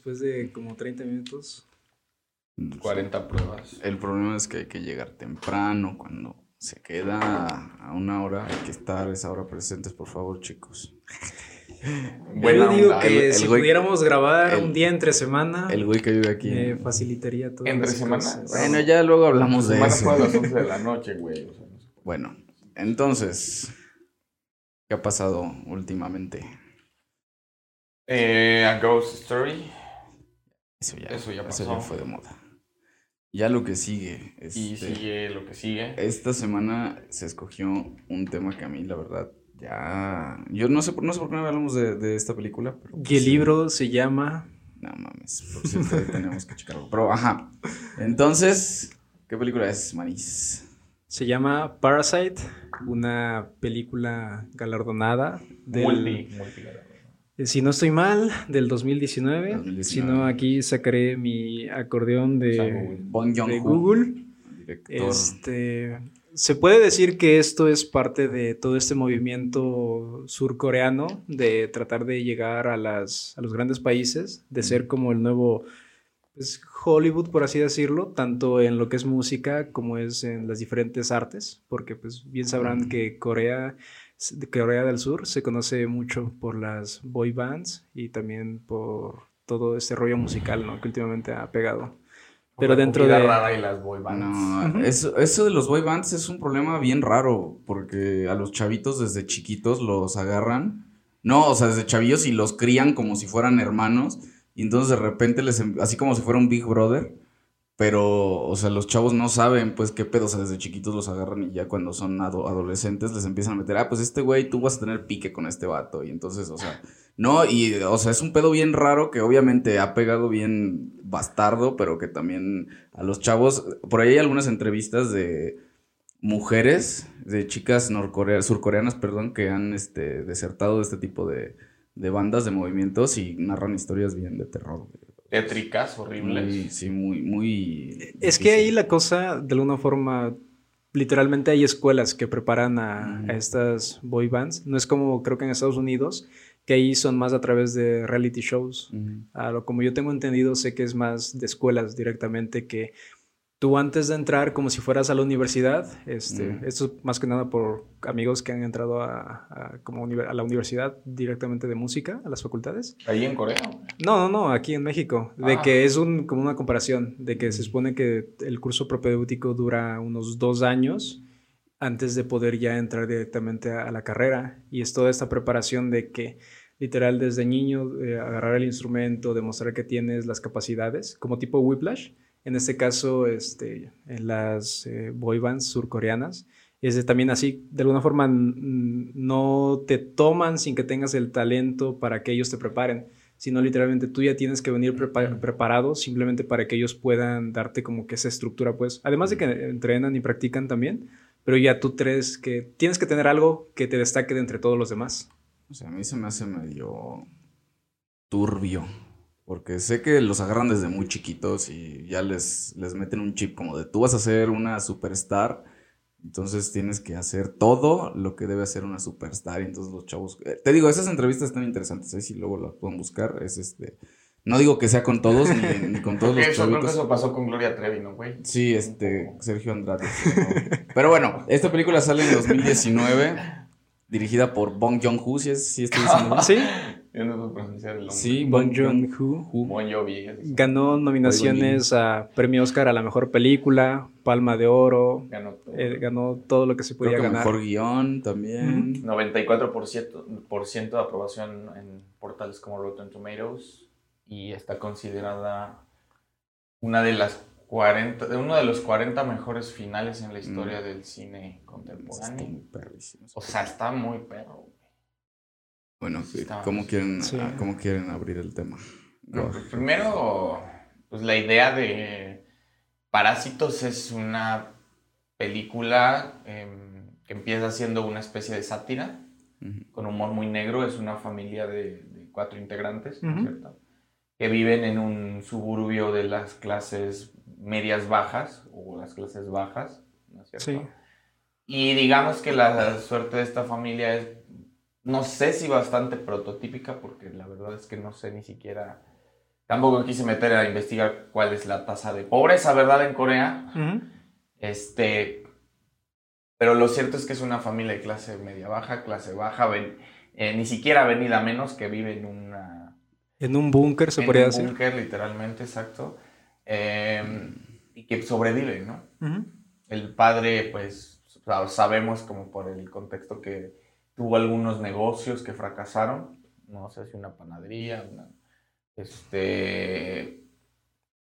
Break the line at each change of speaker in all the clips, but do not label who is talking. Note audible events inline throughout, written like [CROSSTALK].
Después de como 30 minutos.
40 pruebas.
El problema es que hay que llegar temprano. Cuando se queda a una hora, hay que estar a esa hora presentes, por favor, chicos. [LAUGHS]
Yo digo
onda.
que
El- el
si
güey-
pudiéramos grabar
el-
un día entre semana,
El güey que vive aquí.
me facilitaría todo.
¿Entre semana?
Bueno, ya luego hablamos de eso.
a las [LAUGHS] 11 de la noche, güey. o sea, no sé.
Bueno, entonces, ¿qué ha pasado últimamente?
Eh, a Ghost Story.
Eso ya,
Eso ya
Eso
pasó.
ya fue de moda. Ya lo que sigue.
Y
este,
sigue lo que sigue.
Esta semana se escogió un tema que a mí, la verdad, ya. Yo no sé, por- no sé por qué no hablamos de, de esta película. Pero
Y
pues,
el libro se llama
No mames, por cierto, tenemos que checarlo. Pero, ajá. Entonces, ¿qué película es, Manis?
Se llama Parasite, una película galardonada del,
Multi,
eh, si no estoy mal, del 2019.
2019.
Si no, aquí sacaré mi acordeón de,
Joon-ho,
Google. Este, se puede decir que esto es parte de todo este movimiento surcoreano de tratar de llegar a, las, a los grandes países, de ser como el nuevo pues, Hollywood, por así decirlo, tanto en lo que es música como es en las diferentes artes, porque pues bien sabrán que Corea, de Corea del Sur se conoce mucho por las boy bands y también por todo este rollo musical ¿no? que últimamente ha pegado. Pero
La
dentro de...
rara y las boy bands.
No, eso, eso de los boy bands es un problema bien raro, porque a los chavitos desde chiquitos los agarran, no, o sea, desde chavillos y los crían como si fueran hermanos, y entonces de repente les, em- así como si fuera un Big Brother, pero, o sea, los chavos no saben, pues, qué pedo, o sea, desde chiquitos los agarran y ya cuando son ado- adolescentes les empiezan a meter, ah, pues este güey, tú vas a tener pique con este vato, y entonces, o sea, no, y, o sea, es un pedo bien raro que obviamente ha pegado bien bastardo, pero que también a los chavos, por ahí hay algunas entrevistas de mujeres, de chicas surcoreanas, perdón, que han este, desertado de este tipo de, de bandas, de movimientos y narran historias bien de terror.
Tétricas, horribles.
Muy, sí, muy, muy...
Es que ahí la cosa, de alguna forma, literalmente hay escuelas que preparan a, estas boy bands. No es como creo que en Estados Unidos, que ahí son más a través de reality shows. A lo como yo tengo entendido, sé que es más de escuelas directamente que tú antes de entrar, como si fueras a la universidad, este, esto es más que nada por amigos que han entrado a, a como a la universidad directamente de música, a las facultades.
Ahí en Corea.
No, no, no, aquí en México. De
Ah.
que es un, como una comparación, de que se supone que el curso propedéutico dura unos dos años antes de poder ya entrar directamente a, a la carrera. Y es toda esta preparación de que literal desde niño eh, agarrar el instrumento, demostrar que tienes las capacidades, como tipo Whiplash. En este caso, este, en las eh, boy bands surcoreanas, es de- también así, de alguna forma no te toman sin que tengas el talento para que ellos te preparen, sino literalmente tú ya tienes que venir prepa- preparado simplemente para que ellos puedan darte como que esa estructura, pues, además de que entrenan y practican también, pero ya tú crees que tienes que tener algo que te destaque de entre todos los demás.
O sea, a mí se me hace medio turbio. Porque sé que los agarran desde muy chiquitos y ya les, les meten un chip como de tú vas a ser una superstar. Entonces tienes que hacer todo lo que debe hacer una superstar. Y entonces los chavos. eh, te digo, esas entrevistas están interesantes. ¿eh? Si luego las pueden buscar. Es este. No digo que sea con todos ni, ni con todos los [LAUGHS]
eso, creo que
chavitos.
eso pasó con Gloria Trevi, ¿no, güey?
Sí, este, Sergio Andrade. ¿no? Pero bueno, esta película sale en 2019, dirigida por Bong Joon-ho, si es, si estoy diciendo bien.
Sí, [LAUGHS]
Yo no puedo pronunciar el nombre.
Sí,
Bong
Bong
Joon-ho.
Bon Jovi.
ganó nominaciones a Premio Oscar a la mejor película, Palma de Oro,
Ganó todo.
eh, ganó todo lo que se podía
Creo que
ganar.
mejor guion también.
94% por ciento de aprobación en portales como Rotten Tomatoes y está considerada una de las 40, de uno de los 40 mejores finales en la historia
Mm.
del cine
Está
contemporáneo. O sea, está muy perro.
Bueno,
Está-
¿cómo quieren,
Sí.
ah, ¿cómo quieren abrir el tema?
No, pues primero, pues la idea de Parásitos es una película em, que empieza siendo una especie de sátira, con humor muy negro. Es una familia de, de cuatro integrantes, ¿no es
Ujú.
cierto? Que viven en un suburbio de las clases medias bajas o las clases bajas, ¿no es cierto?
Sí.
Y digamos que la suerte de esta familia es, no sé si bastante prototípica, porque la verdad es que no sé ni siquiera, tampoco quise meter a investigar cuál es la tasa de pobreza, ¿verdad? En Corea. Este, pero lo cierto es que es una familia de clase media baja, clase baja, ven- eh, ni siquiera venida menos que vive en una
En un búnker, se
en
podría
un
decir.
búnker, literalmente, exacto, eh, y que sobrevive, ¿no? El padre, pues, sa- sabemos como por el contexto que tuvo algunos negocios que fracasaron, no sé si una panadería, una- este,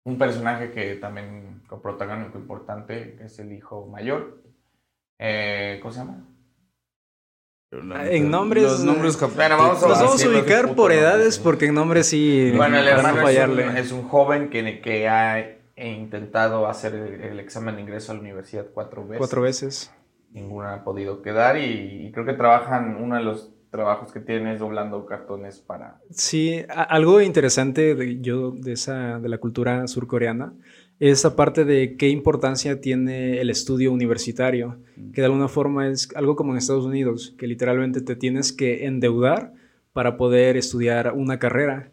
un personaje que también con protagónico importante, que es el hijo mayor, eh, ¿cómo se llama?
Ah, En nombres-
Los nombres jap-
Bueno, vamos a-
Los vamos a ubicar por edades, porque en nombre sí.
Bueno, el hermano
no
es,
fallarle.
un, es un joven que, que ha intentado hacer el, el examen de ingreso a la universidad cuatro veces.
Cuatro veces.
Ninguna ha podido quedar y, y creo que trabajan, uno de los trabajos que tienen es doblando cartones para...
Sí, a- algo interesante de, yo de esa de la cultura surcoreana esa parte de qué importancia tiene el estudio universitario, que de alguna forma es algo como en Estados Unidos, que literalmente te tienes que endeudar para poder estudiar una carrera.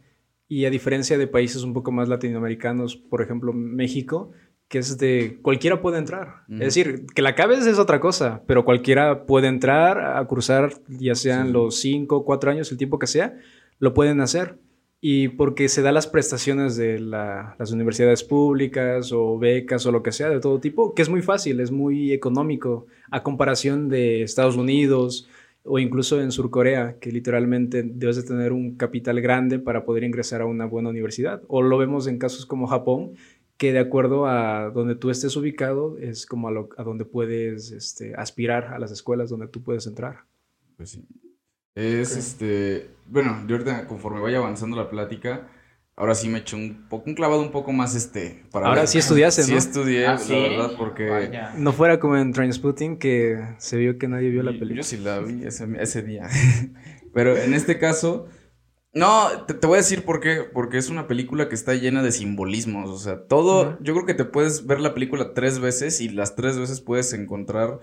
Y a diferencia de países un poco más latinoamericanos, por ejemplo México, que es de cualquiera puede entrar. Es decir, que la acabes es otra cosa, pero cualquiera puede entrar a cursar, ya sean
Sí.
los 5, 4 años, el tiempo que sea, lo pueden hacer. Y porque se da las prestaciones de la- las universidades públicas o becas o lo que sea de todo tipo, que es muy fácil, es muy económico a comparación de Estados Unidos o incluso en Surcorea, que literalmente debes de tener un capital grande para poder ingresar a una buena universidad. O lo vemos en casos como Japón, que de acuerdo a donde tú estés ubicado es como a, lo- a donde puedes este, aspirar a las escuelas donde tú puedes entrar.
Pues sí. Es este. Bueno, yo ahorita, conforme vaya avanzando la plática, ahora sí me eché un poco, un clavado un poco más este. Para
Ahora sí estudiaste,
Sí
¿no?
estudié,
Ah,
la
¿sí?
verdad, porque.
Vaya.
No fuera como en Trainspotting que se vio que nadie vio la película.
Yo sí la vi ese, ese día. [LAUGHS] Pero en este caso. No, te, te voy a decir por qué. Porque es una película que está llena de simbolismos. O sea, todo. Yo creo que te puedes ver la película tres veces y las tres veces puedes encontrar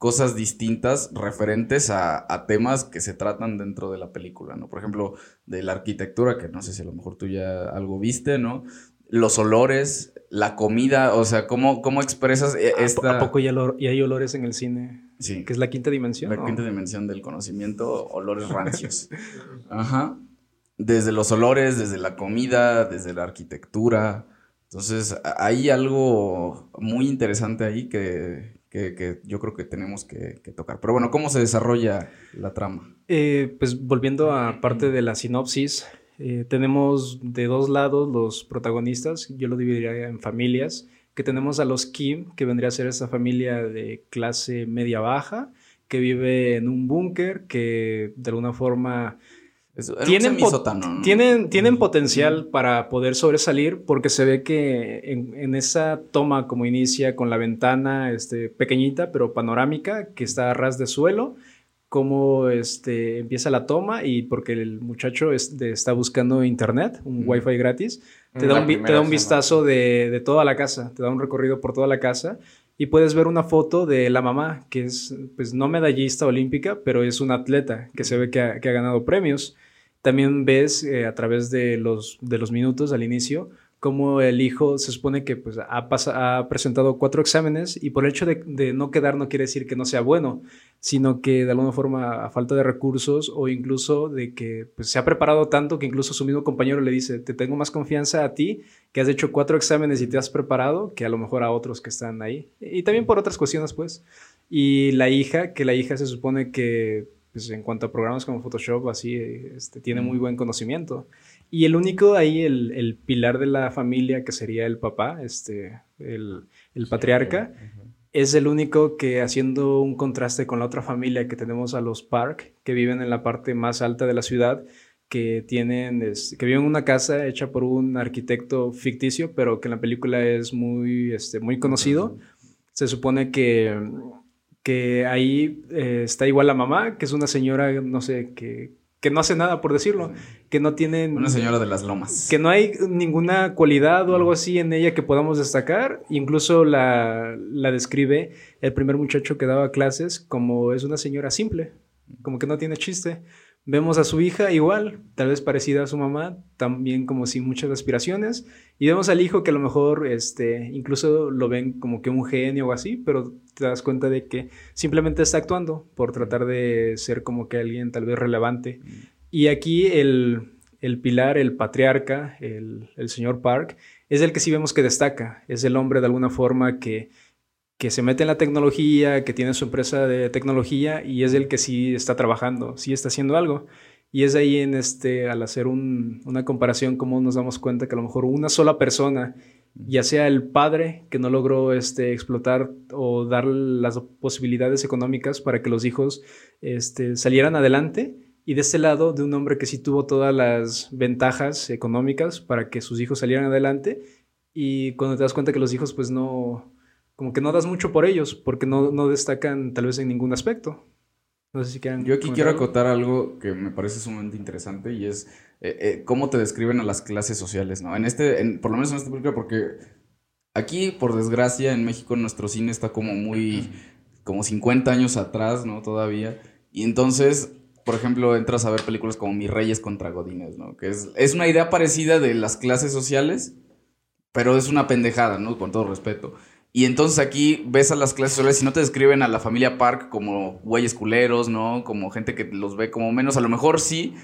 cosas distintas referentes a, a temas que se tratan dentro de la película, ¿no? Por ejemplo, de la arquitectura, que no sé si a lo mejor tú ya algo viste, ¿no? Los olores, la comida, o sea, cómo, cómo expresas e-
¿A po-
esta...
¿A poco ya, lo- ya hay olores en el cine?
Sí.
Que es la quinta dimensión.
La quinta dimensión del conocimiento, olores rancios. [LAUGHS] Ajá. Desde los olores, desde la comida, desde la arquitectura. Entonces, hay algo muy interesante ahí que, que- que yo creo que tenemos que, tocar. Pero bueno, ¿cómo se desarrolla la trama?
Eh, pues volviendo a parte de la sinopsis, eh, tenemos de dos lados los protagonistas, yo lo dividiría en familias, que tenemos a los Kim, que vendría a ser esa familia de clase media-baja, que vive en un búnker, que de alguna forma
Es-
tienen, tienen, tienen potencial para poder sobresalir porque se ve que en, en esa toma como inicia con la ventana este, pequeñita pero panorámica que está a ras de suelo, cómo este, empieza la toma y porque el muchacho es- de- está buscando internet, un
Ujú.
wifi gratis, te da un, te da un vistazo de, de toda la casa, te da un recorrido por toda la casa y puedes ver una foto de la mamá, que es, pues no medallista olímpica, pero es una atleta que se ve que ha, que ha ganado premios. También ves eh, a través de los, de los minutos al inicio cómo el hijo se supone que pues, ha, presentado cuatro exámenes y por el hecho de, de no quedar no quiere decir que no sea bueno, sino que de alguna forma a falta de recursos o incluso de que pues, se ha preparado tanto que incluso su mismo compañero le dice, te tengo más confianza a ti que has hecho cuatro exámenes y te has preparado que a lo mejor a otros que están ahí. Y también por otras cuestiones, pues. Y la hija, que la hija se supone que pues, en cuanto a programas como Photoshop, así, este, tiene muy buen conocimiento. Y el único ahí, el, el pilar de la familia, que sería el papá, este, el, el patriarca, es el único que haciendo un contraste con la otra familia que tenemos a los Park, que viven en la parte más alta de la ciudad, que tienen, es- que viven en una casa hecha por un arquitecto ficticio, pero que en la película es muy, este, muy conocido. Se supone que, que ahí eh, está igual la mamá, que es una señora, no sé, que, que no hace nada, por decirlo, que no tiene...
Una señora de las lomas.
Que no hay ninguna cualidad o algo así en ella que podamos destacar. Incluso la, la describe el primer muchacho que daba clases como es una señora simple, como que no tiene chiste. Vemos a su hija igual, tal vez parecida a su mamá, también como sin muchas aspiraciones. Y vemos al hijo que a lo mejor este, incluso lo ven como que un genio o así, pero te das cuenta de que simplemente está actuando por tratar de ser como que alguien tal vez relevante. Y aquí el, el pilar, el patriarca, el, el señor Park, es el que sí vemos que destaca. Es el hombre de alguna forma que, que se mete en la tecnología, que tiene su empresa de tecnología y es el que sí está trabajando, sí está haciendo algo. Y es ahí en este, al hacer un- una comparación, como nos damos cuenta que a lo mejor una sola persona, ya sea el padre que no logró este, explotar o dar las posibilidades económicas para que los hijos este, salieran adelante, y de este lado, de un hombre que sí tuvo todas las ventajas económicas para que sus hijos salieran adelante, y cuando te das cuenta que los hijos pues no, como que no das mucho por ellos, porque no, no destacan tal vez en ningún aspecto. No sé si quieran...
Yo aquí quiero
algo.
acotar algo que me parece sumamente interesante y es eh, eh, cómo te describen a las clases sociales, ¿no? En este, en- por lo menos en esta película, porque aquí, por desgracia, en México nuestro cine está como muy, como 50 años atrás, ¿no? Todavía. Y entonces, por ejemplo, entras a ver películas como Mis Reyes contra Godines, ¿no? Que es, es una idea parecida de las clases sociales, pero es una pendejada, ¿no? Con todo respeto. Y entonces aquí ves a las clases sociales y no te describen a la familia Park como güeyes culeros, ¿no? Como gente que los ve como menos, a lo mejor sí,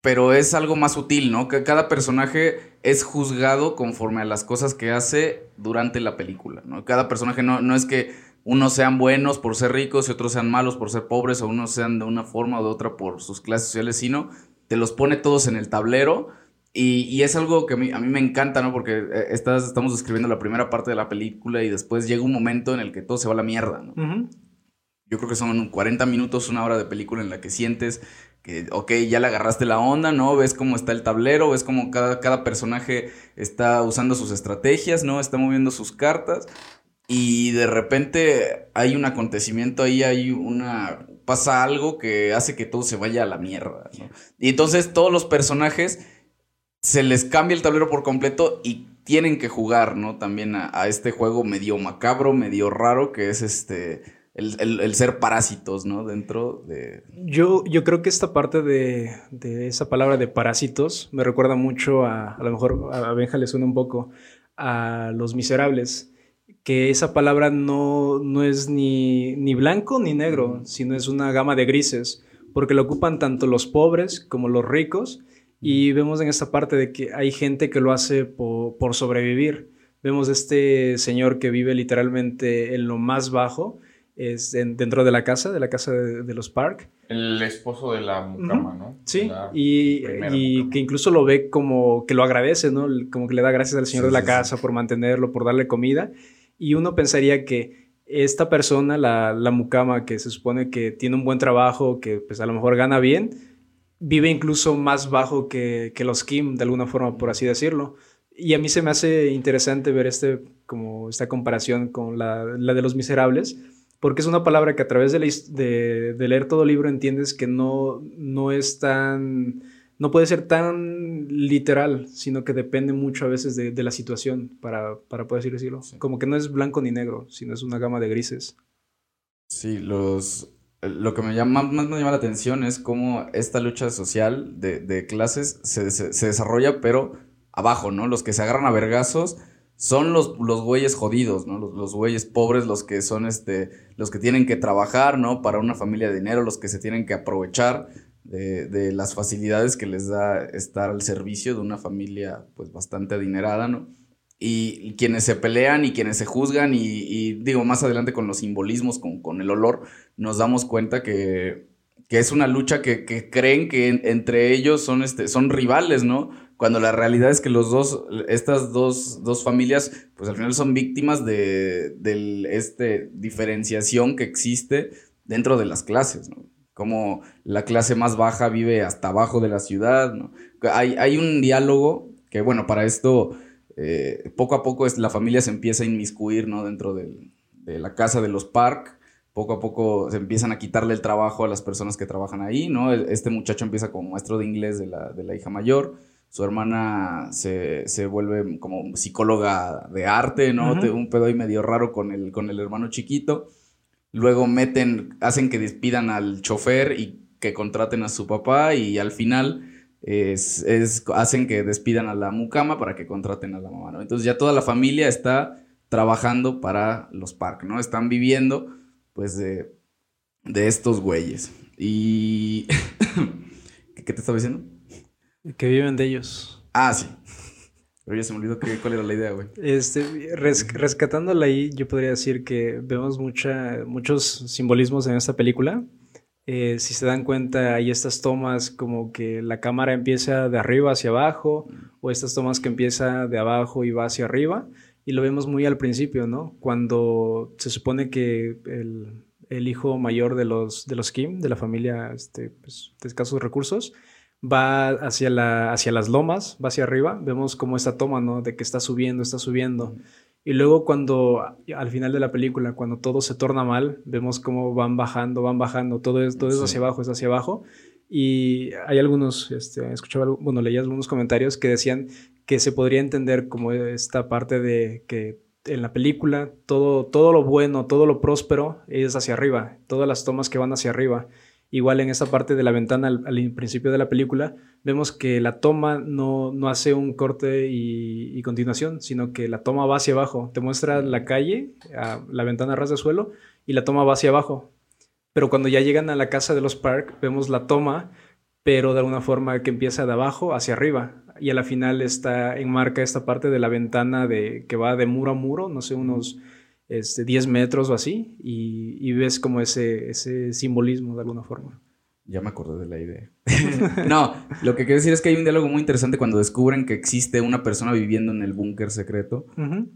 pero es algo más sutil, ¿no? Que cada personaje es juzgado conforme a las cosas que hace durante la película, ¿no? Cada personaje no, no es que unos sean buenos por ser ricos y otros sean malos por ser pobres o unos sean de una forma o de otra por sus clases sociales, sino te los pone todos en el tablero y, y es algo que a mí, a mí me encanta, ¿no? Porque eh, estás, estamos describiendo la primera parte de la película y después llega un momento en el que todo se va a la mierda, ¿no? Yo creo que son 40 minutos, una hora de película en la que sientes que, ok, ya le agarraste la onda, ¿no? Ves cómo está el tablero, ves cómo cada, cada personaje está usando sus estrategias, ¿no? Está moviendo sus cartas. Y de repente hay un acontecimiento ahí, hay una. pasa algo que hace que todo se vaya a la mierda, ¿no? Y entonces todos los personajes se les cambia el tablero por completo y tienen que jugar, ¿no? También a, a este juego medio macabro, medio raro, que es este. El, el- el ser parásitos, ¿no? Dentro de.
Yo, yo creo que esta parte de, de esa palabra de parásitos me recuerda mucho a, a lo mejor a Benja le suena un poco a Los Miserables, que esa palabra no, no es ni, ni blanco ni negro, sino es una gama de grises, porque lo ocupan tanto los pobres como los ricos, y vemos en esta parte de que hay gente que lo hace po- por sobrevivir. Vemos este señor que vive literalmente en lo más bajo, es en- dentro de la casa, de la casa de, de los Park.
El esposo de la mucama, ¿no?
Sí,
La
y, y
mucama.
que incluso lo ve como que lo agradece, ¿no? Como que le da gracias al señor
Sí,
de la
sí,
casa por mantenerlo, por darle comida. Y uno pensaría que esta persona, la, la mucama, que se supone que tiene un buen trabajo, que pues a lo mejor gana bien, vive incluso más bajo que, que los Kim, de alguna forma, por así decirlo. Y a mí se me hace interesante ver este, como esta comparación con la, la de los miserables, porque es una palabra que a través de, la de, de leer todo el libro entiendes que no, no es tan, no puede ser tan literal, sino que depende mucho a veces de, de la situación, para, para poder decirlo.
Sí.
Como que no es blanco ni negro, sino es una gama de grises.
Sí, los. Lo que me llama, más me llama la atención es cómo esta lucha social de, de clases se, se- se desarrolla, pero abajo, ¿no? Los que se agarran a vergazos son los, los güeyes jodidos, ¿no? Los, los güeyes pobres, los que son este, los que tienen que trabajar, ¿no? Para una familia de dinero, los que se tienen que aprovechar de, de las facilidades que les da estar al servicio de una familia, pues, bastante adinerada, ¿no? Y, quienes se pelean y quienes se juzgan y, digo, más adelante con los simbolismos, con, con el olor, nos damos cuenta que, que es una lucha que, creen que en- entre ellos son, este, son rivales, ¿no? Cuando la realidad es que los dos, estas dos, dos familias, pues al final son víctimas de, del, este, diferenciación que existe dentro de las clases, ¿no? Como la clase más baja vive hasta abajo de la ciudad, ¿no? Hay, hay un diálogo que, bueno, para esto, eh, poco a poco es, la familia se empieza a inmiscuir, ¿no? Dentro del, de la casa de los Park poco a poco se empiezan a quitarle el trabajo a las personas que trabajan ahí, ¿no? Este muchacho empieza como maestro de inglés de la, de la hija mayor, su hermana se, se, vuelve como psicóloga de arte, ¿no? Un pedo ahí medio raro con el, con el hermano chiquito. Luego meten, hacen que despidan al chofer y que contraten a su papá y al final es, es, hacen que despidan a la mucama para que contraten a la mamá, ¿no? Entonces ya toda la familia está trabajando para los parques, ¿no? Están viviendo pues de, de estos güeyes. Y... [LAUGHS] ¿Qué te estaba diciendo?
Que viven de ellos.
Ah, sí. Pero ya se me olvidó cuál era la idea, güey.
Este, rescatándola ahí, yo podría decir que vemos mucha, muchos simbolismos en esta película. Eh, si se dan cuenta, hay estas tomas como que la cámara empieza de arriba hacia abajo, o estas tomas que empieza de abajo y va hacia arriba. Y lo vemos muy al principio, ¿no? Cuando se supone que el, el hijo mayor de los, de los Kim, de la familia este, pues, de escasos recursos, va hacia, la, hacia las lomas, va hacia arriba, vemos como esta toma, ¿no? De que está subiendo, está subiendo. Y luego cuando, al final de la película, cuando todo se torna mal, vemos cómo van bajando, van bajando, todo es, todo es hacia abajo, es hacia abajo. Y hay algunos, este, escuchaba, bueno, leía algunos comentarios que decían que se podría entender como esta parte de que en la película todo, todo lo bueno, todo lo próspero es hacia arriba, todas las tomas que van hacia arriba. Igual en esa parte de la ventana al, principio de la película vemos que la toma no, no hace un corte y, continuación, sino que la toma va hacia abajo. Te muestra la calle, la ventana ras de suelo y la toma va hacia abajo. Pero cuando ya llegan a la casa de los Park vemos la toma, pero de alguna forma que empieza de abajo hacia arriba y a la final está enmarca esta parte de la ventana de, que va de muro a muro, no sé, unos este, 10 metros o así, y, ves como ese, ese simbolismo de alguna forma.
Ya me acordé de la idea. [LAUGHS] no, lo que quiero decir es que hay un diálogo muy interesante cuando descubren que existe una persona viviendo en el búnker secreto.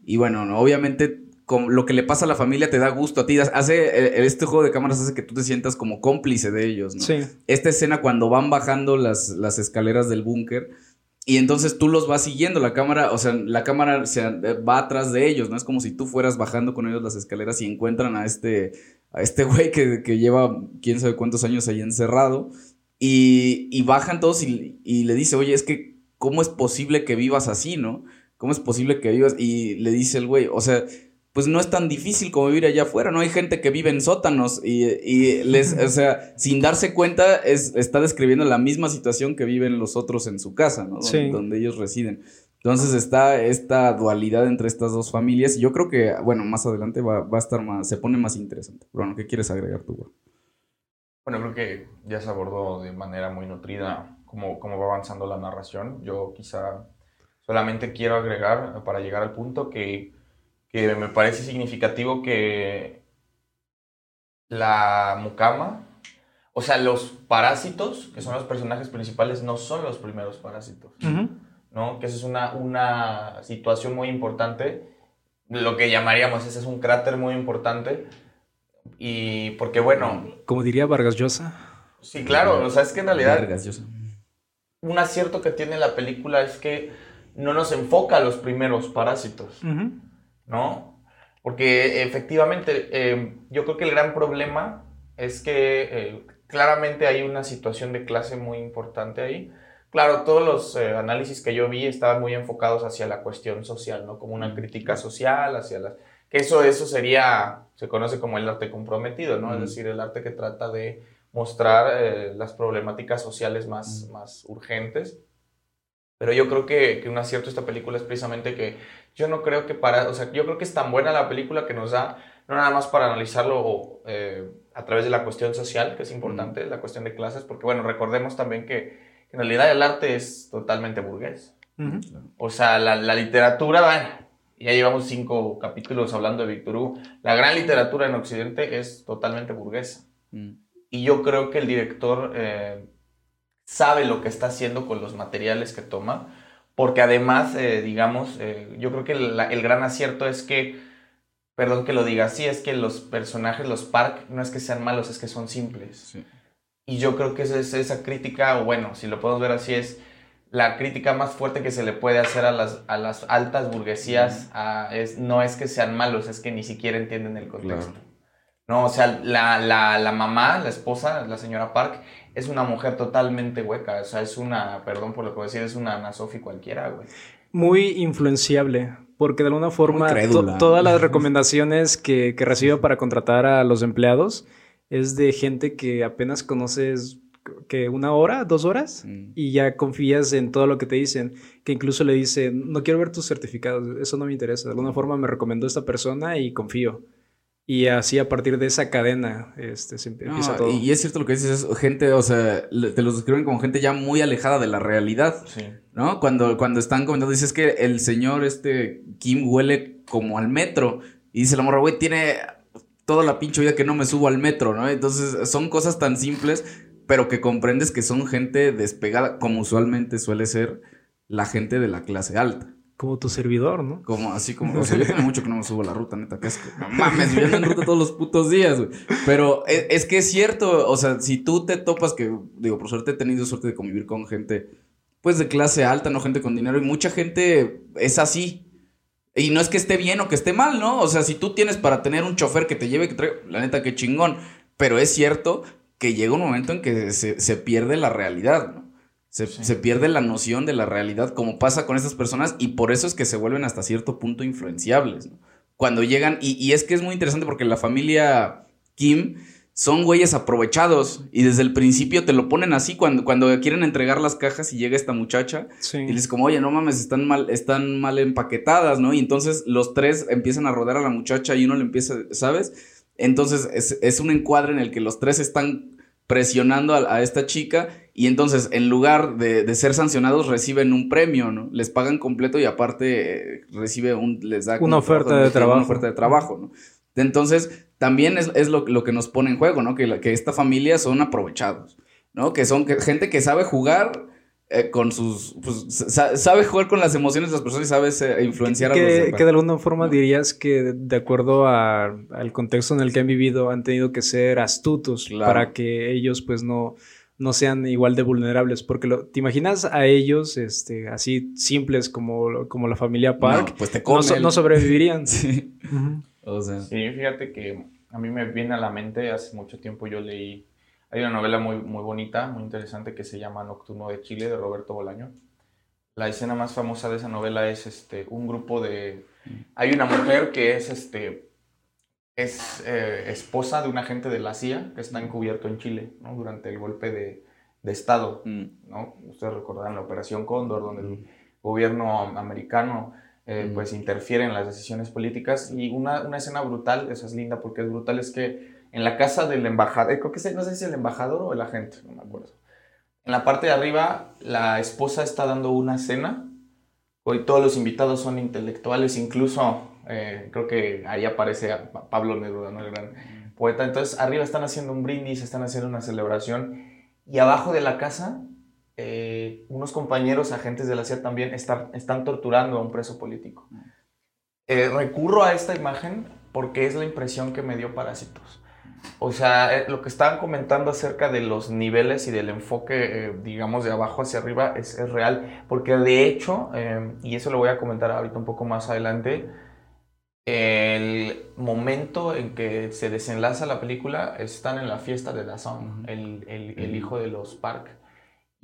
Y bueno, obviamente lo que le pasa a la familia te da gusto a ti. Hace, eh, este juego de cámaras hace que tú te sientas como cómplice de ellos, ¿no? Sí. Esta escena cuando van bajando las, las escaleras del búnker y entonces tú los vas siguiendo, la cámara, o sea, la cámara se, va atrás de ellos, ¿no? Es como si tú fueras bajando con ellos las escaleras y encuentran a este, a este güey que, que lleva quién sabe cuántos años ahí encerrado. Y, y bajan todos y, y, le dice, oye, es que, ¿cómo es posible que vivas así, no? ¿Cómo es posible que vivas? Y le dice el güey, o sea, pues no es tan difícil como vivir allá afuera, ¿no? Hay gente que vive en sótanos y, les, o sea, sin darse cuenta, es, está describiendo la misma situación que viven los otros en su casa, ¿no? Donde, ellos residen. Entonces está esta dualidad entre estas dos familias y yo creo que, bueno, más adelante va, a estar más, se pone más interesante. Bueno, ¿qué quieres agregar tú,
Bueno, creo que ya se abordó de manera muy nutrida cómo, cómo va avanzando la narración. Yo quizá solamente quiero agregar, para llegar al punto, que que me parece significativo que la mucama, o sea, los parásitos, que son los personajes principales, no son los primeros parásitos, ¿no? Que esa es una, una situación muy importante, lo que llamaríamos, ese es un cráter muy importante, y porque bueno...
Como diría Vargas Llosa.
Sí, claro, o sea, es que en realidad... Vargas Llosa. Un acierto que tiene la película es que no nos enfoca a los primeros parásitos. ¿No? Porque efectivamente, eh, yo creo que el gran problema es que eh, claramente hay una situación de clase muy importante ahí. Claro, todos los eh, análisis que yo vi estaban muy enfocados hacia la cuestión social, ¿no? Como una crítica social, hacia las... Que eso, eso sería, se conoce como el arte comprometido, ¿no? Es decir, el arte que trata de mostrar las problemáticas sociales más, más urgentes. Pero yo creo que, que un acierto de esta película es precisamente que yo no creo que para, o sea, yo creo que es tan buena la película que nos da, no nada más para analizarlo eh, a través de la cuestión social, que es importante, la cuestión de clases, porque bueno, recordemos también que, en realidad el arte es totalmente burgués. O sea, la, la literatura, bueno, ya llevamos cinco capítulos hablando de Víctor Hugo, la gran literatura en Occidente es totalmente burguesa. Mm. Y yo creo que el director eh, sabe lo que está haciendo con los materiales que toma porque además, eh, digamos, eh, yo creo que el, gran acierto es que, perdón que lo diga así, es que los personajes, los Park, no es que sean malos, es que son simples. Y yo creo que esa es esa crítica, o bueno, si lo podemos ver así, es la crítica más fuerte que se le puede hacer a las, a las altas burguesías. a- es, no es que sean malos, es que ni siquiera entienden el contexto.
Claro.
No, o sea, la, la, la mamá, la esposa, la señora Park, es una mujer totalmente hueca. O sea, es una, perdón por lo que voy a decir, es una Ana Sophie cualquiera, güey.
Muy influenciable, porque de alguna forma to- todas las recomendaciones que, que recibe para contratar a los empleados es de gente que apenas conoces que una hora, dos horas,
Mm.
y ya confías en todo lo que te dicen, que incluso le dicen, no quiero ver tus certificados, eso no me interesa, de alguna forma me recomendó esta persona y confío. Y así a partir de esa cadena este, se
No,
empieza todo.
y, es cierto lo que dices, es gente, o sea, le- te los describen como gente ya muy alejada de la realidad,
Sí.
¿no? Cuando, cuando están comentando, dices que el señor, este, Kim, huele como al metro. Y dice la morra, güey, tiene toda la pinche vida que no me subo al metro, ¿no? Entonces, son cosas tan simples, pero que comprendes que son gente despegada, como usualmente suele ser la gente de la clase alta.
Como tu servidor, ¿no?
Como así como, [LAUGHS] o sea, yo tengo mucho que no me subo a la ruta, neta, que es que, no mames, yo ando en ruta todos los putos días, güey. Pero es, es que es cierto, o sea, si tú te topas que, digo, por suerte he tenido suerte de convivir con gente, pues de clase alta, no gente con dinero, y mucha gente es así. Y no es que esté bien o que esté mal, ¿no? O sea, si tú tienes para tener un chofer que te lleve, que traiga, la neta, qué chingón. Pero es cierto que llega un momento en que se, se pierde la realidad, ¿no? Se,
Sí.
se pierde la noción de la realidad, como pasa con estas personas, y por eso es que se vuelven hasta cierto punto influenciables, ¿no? Cuando llegan, y, y es que es muy interesante porque la familia Kim son güeyes aprovechados, y desde el principio te lo ponen así, cuando, cuando quieren entregar las cajas y llega esta muchacha,
Sí.
y les como, oye, no mames, están mal, están mal empaquetadas, ¿no? Y entonces los tres empiezan a rodar a la muchacha y uno le empieza, ¿sabes? Entonces es, es un encuadre en el que los tres están presionando a, a esta chica y entonces en lugar de, de ser sancionados reciben un premio, ¿no? Les pagan completo y aparte eh, recibe un, les da
Una oferta de
Una
trabajo.
oferta de trabajo, ¿no? Entonces también es, es lo, lo que nos pone en juego, ¿no? Que, la- que esta familia son aprovechados, ¿no? Que son que- gente que sabe jugar eh, con sus, pues, sa- sabe jugar con las emociones de las personas y sabe eh, influenciar a los
que,
demás.
que de alguna forma
¿no?
dirías que de acuerdo a- al contexto en el que han vivido han tenido que ser astutos
Claro.
para que ellos pues no, no sean igual de vulnerables porque lo- te imaginas a ellos este así simples como, como la familia Park
No, pues te
no, so- no sobrevivirían [LAUGHS]
Sí,
Ujú.
o sea,
Sí, fíjate que a mí me viene a la mente, hace mucho tiempo yo leí, hay una novela muy, muy bonita, muy interesante que se llama Nocturno de Chile de Roberto Bolaño. La escena más famosa de esa novela es este, un grupo de... Hay una mujer que es, este, es eh, esposa de un agente de la CIA que está encubierto en Chile ¿no? durante el golpe de, de Estado.
mm,
¿no? Ustedes recordarán la Operación Cóndor, donde el gobierno americano eh,
Mm.
pues interfiere en las decisiones políticas. Y una, una escena brutal, esa es linda porque es brutal, es que en la casa del embajador, creo que es- no sé si es el embajador o el agente, no me acuerdo. En la parte de arriba, la esposa está dando una cena. Hoy todos los invitados son intelectuales, incluso eh, creo que ahí aparece Pablo Neruda, ¿no? el gran poeta. Entonces, arriba están haciendo un brindis, están haciendo una celebración. Y abajo de la casa, eh, unos compañeros agentes de la CIA también están, están torturando a un preso político. Eh, recurro a esta imagen porque es la impresión que me dio Parásitos. O sea, eh, lo que estaban comentando acerca de los niveles y del enfoque, eh, digamos, de abajo hacia arriba es, es real. Porque de hecho, eh, y eso lo voy a comentar ahorita un poco más adelante, el momento en que se desenlaza la película están en la fiesta de Dazón, el, el- hijo de los Park.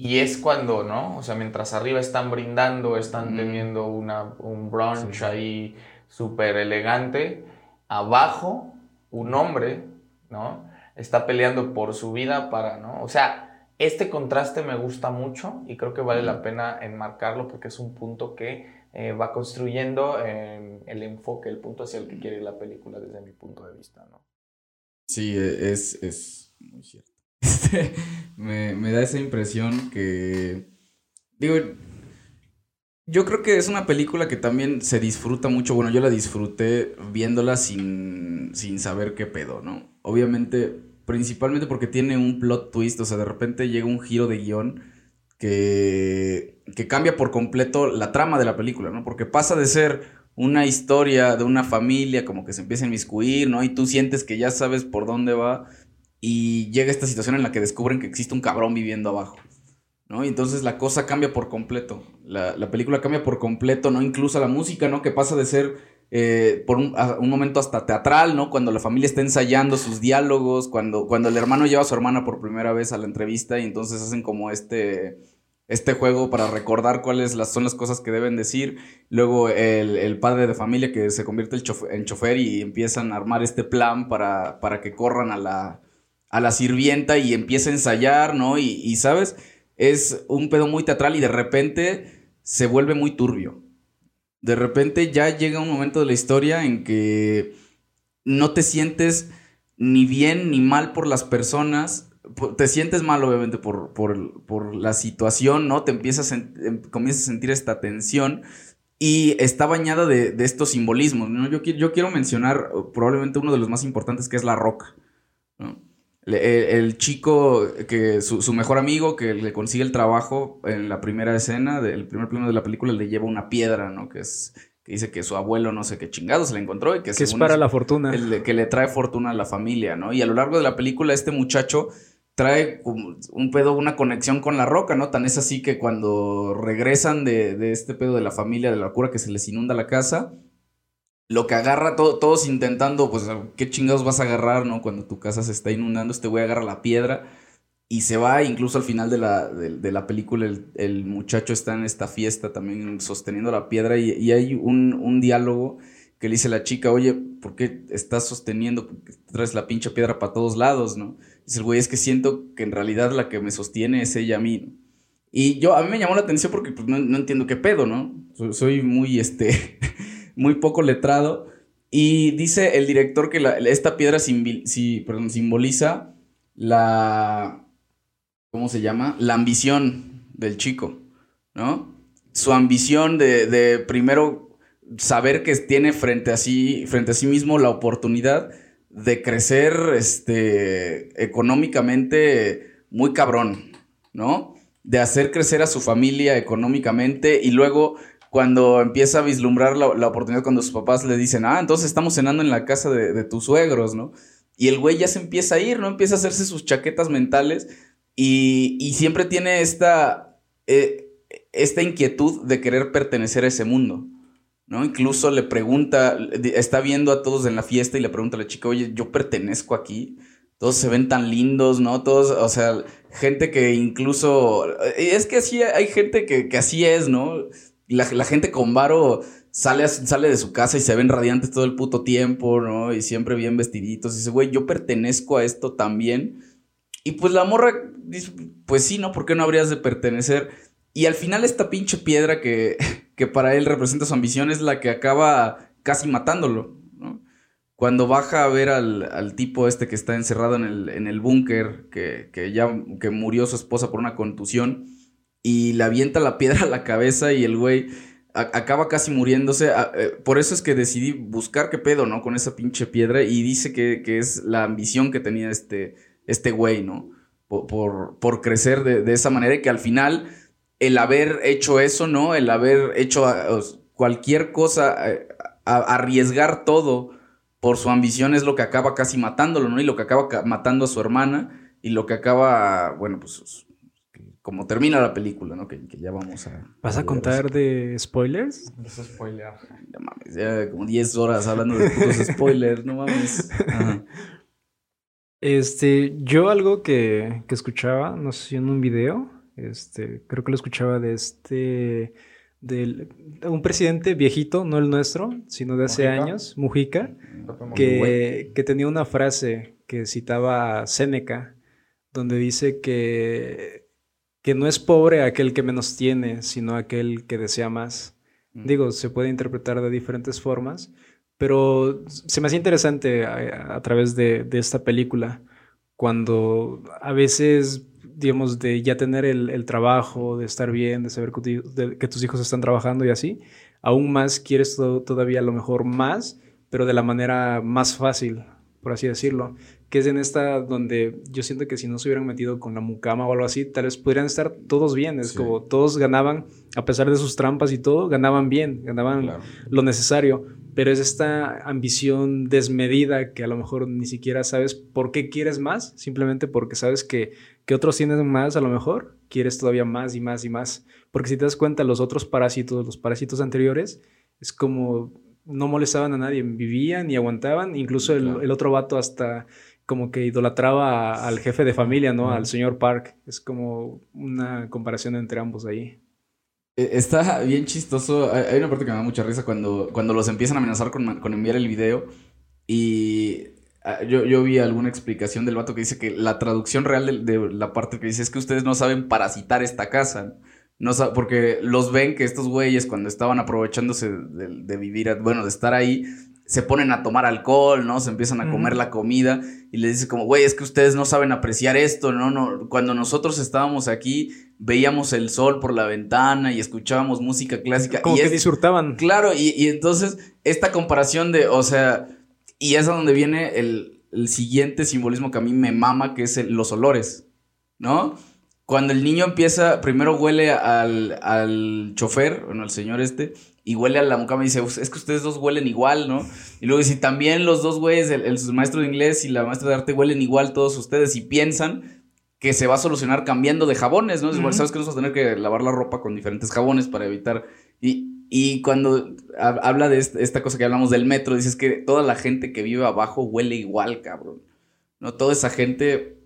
Y es cuando, ¿no? O sea, mientras arriba están brindando, están teniendo una, un brunch
Sí.
ahí súper elegante, abajo un hombre, ¿no? Está peleando por su vida para, ¿no? O sea, este contraste me gusta mucho y creo que vale la pena enmarcarlo porque es un punto que eh, va construyendo eh, el enfoque, el punto hacia el que quiere ir la película desde mi punto de vista, ¿no?
Sí, e- es, es muy cierto. Este, me, me da esa impresión que. Digo, yo creo que es una película que también se disfruta mucho. Bueno, yo la disfruté viéndola sin, sin saber qué pedo, ¿no? Obviamente, principalmente porque tiene un plot twist, o sea, de repente llega un giro de guion que, que cambia por completo la trama de la película, ¿no? Porque pasa de ser una historia de una familia como que se empieza a inmiscuir, ¿no? Y tú sientes que ya sabes por dónde va. Y llega esta situación en la que descubren que existe un cabrón viviendo abajo. ¿no? Y entonces la cosa cambia por completo. La, la película cambia por completo, ¿no? Incluso la música, ¿no? Que pasa de ser eh, por un, un, momento hasta teatral, ¿no? Cuando la familia está ensayando sus diálogos, cuando, cuando el hermano lleva a su hermana por primera vez a la entrevista y entonces hacen como este, este juego para recordar cuáles las, son las cosas que deben decir. Luego el, el padre de familia que se convierte en chofer, en chofer, y empiezan a armar este plan para, para que corran a la, a la sirvienta y empieza a ensayar, ¿no? Y, ¿sabes? Es un pedo muy teatral y de repente se vuelve muy turbio de repente ya llega un momento de la historia en que no te sientes ni bien ni mal por las personas. Te sientes mal, obviamente, por, por, la situación, ¿no? Te empiezas a, em, comienzas a sentir esta tensión y está bañada de, estos simbolismos, ¿no? Yo, yo quiero mencionar probablemente uno de los más importantes, que es la roca, El, chico, que su, mejor amigo, que le consigue el trabajo en la primera escena, del primer plano de la película, le lleva una piedra, ¿no? Que es que dice que su abuelo no sé qué chingado se le encontró y que,
que es para la fortuna.
que le trae fortuna a la familia, ¿no? Y a lo largo de la película este muchacho trae un pedo, una conexión con la roca, ¿no? Tan es así que cuando regresan de, de este pedo de la familia, de la cura que se les inunda la casa, lo que agarra todos intentando, pues, ¿qué chingados vas a agarrar, no? Cuando tu casa se está inundando, este güey agarra la piedra y se va, incluso al final de la, de, la película el, muchacho está en esta fiesta también sosteniendo la piedra y, hay un, diálogo que le dice la chica, oye, ¿por qué estás sosteniendo, traes la pinche piedra para todos lados, no? Dice el güey, es que siento que en realidad la que me sostiene es ella a mí, Y yo, a mí me llamó la atención porque pues, no, no entiendo qué pedo, ¿no? Soy, soy muy, este... [LAUGHS] muy poco letrado. Y dice el director que esta piedra simboliza la... ¿Cómo se llama? La ambición del chico, ¿no? Su ambición de, primero saber que tiene frente a sí, frente a sí mismo la oportunidad de crecer este, económicamente muy cabrón, ¿no? De hacer crecer a su familia económicamente y luego cuando empieza a vislumbrar la, oportunidad cuando sus papás le dicen, ah, entonces estamos cenando en la casa de, tus suegros, ¿no? Y el güey ya se empieza a ir, ¿no? Empieza a hacerse sus chaquetas mentales y, siempre tiene esta, eh, esta inquietud de querer pertenecer a ese mundo, ¿no? Incluso le pregunta, está viendo a todos en la fiesta y le pregunta a la chica, oye, yo pertenezco aquí todos se ven tan lindos, ¿no? Todos, o sea, gente que incluso... Es que así hay gente que, que así es, ¿no? La, la gente con varo sale, sale de su casa y se ven radiantes todo el puto tiempo, ¿no? Y siempre bien vestiditos. Y dice, güey, yo pertenezco a esto también. Y pues la morra dice, pues sí, ¿no? ¿Por qué no habrías de pertenecer? Y al final esta pinche piedra que, [LAUGHS] que para él representa su ambición es la que acaba casi matándolo. Cuando baja a ver al, al tipo este que está encerrado en el, en el búnker, que, que ya que murió su esposa por una contusión, y le avienta la piedra a la cabeza y el güey acaba casi muriéndose. Eh, por eso es que decidí buscar qué pedo, ¿no? Con esa pinche piedra y dice que, es la ambición que tenía este, este güey, ¿no? Por, por, crecer de, esa manera y que al final el haber hecho eso, ¿no? El haber hecho cualquier cosa, eh, arriesgar todo por su ambición es lo que acaba casi matándolo, ¿no? Y lo que acaba matando a su hermana y lo que acaba, bueno, pues como termina la película, ¿no? Que, ya vamos a...
¿Vas a contar de spoilers?
No spoiler.
Ya mames, ya como 10 horas hablando de putos spoilers, no mames.
Este, yo algo que, que, escuchaba, no sé si en un video, este, creo que lo escuchaba de este, de un presidente viejito, no el nuestro, sino de hace años, Mujica, que, que tenía una frase que citaba a Séneca, donde dice que que no es pobre aquel que menos tiene, sino aquel que desea más. Mm. Digo, se puede interpretar de diferentes formas, pero se me hace interesante a, través de, esta película, cuando a veces, digamos, de ya tener el, trabajo, de estar bien, de saber que, tus hijos están trabajando y así, aún más quieres todavía a lo mejor más, pero de la manera más fácil, por así decirlo que es en esta donde yo siento que si no se hubieran metido con la mucama o algo así, tal vez podrían estar todos bien. Es como todos ganaban, a pesar de sus trampas y todo, ganaban bien, ganaban lo necesario. pero es esta ambición desmedida que a lo mejor ni siquiera sabes por qué quieres más, simplemente porque sabes que, que otros tienen más a lo mejor, quieres todavía más y más y más. Porque si te das cuenta, los otros parásitos, los parásitos anteriores, es como no molestaban a nadie, vivían y aguantaban, incluso el, otro vato hasta como que idolatraba al jefe de familia, ¿no? Al señor Park. Es como una comparación entre ambos ahí.
E, está bien chistoso. Hay una parte que me da mucha risa cuando, cuando los empiezan a amenazar con, con enviar el video. Y ah, yo, yo, vi alguna explicación del vato que dice que la traducción real de, la parte que dice es que ustedes no saben parasitar esta casa. No porque los ven que estos güeyes cuando estaban aprovechándose de, de, vivir, bueno, de estar ahí, se ponen a tomar alcohol, ¿no? Se empiezan a comer la comida y les dice como, güey, es que ustedes no saben apreciar esto, ¿no? no Cuando nosotros estábamos aquí, veíamos el sol por la ventana y escuchábamos música clásica.
Como
y
que disfrutaban.
Claro, y, entonces esta comparación de, o sea, y es a donde viene el, siguiente simbolismo que a mí me mama, que es los olores, ¿no? Cuando el niño empieza, primero huele al, al chofer, bueno, al señor este, y huele a la mucama y dice, es que ustedes dos huelen igual, ¿no? Y luego dice, también los dos güeyes, el, maestro de inglés y la maestra de arte huelen igual todos ustedes y piensan que se va a solucionar cambiando de jabones, ¿no? Igual sabes que nos vamos a tener que lavar la ropa con diferentes jabones para evitar... Y, y cuando habla de esta cosa que hablamos del metro, dices que toda la gente que vive abajo huele igual, cabrón. ¿No? Toda esa gente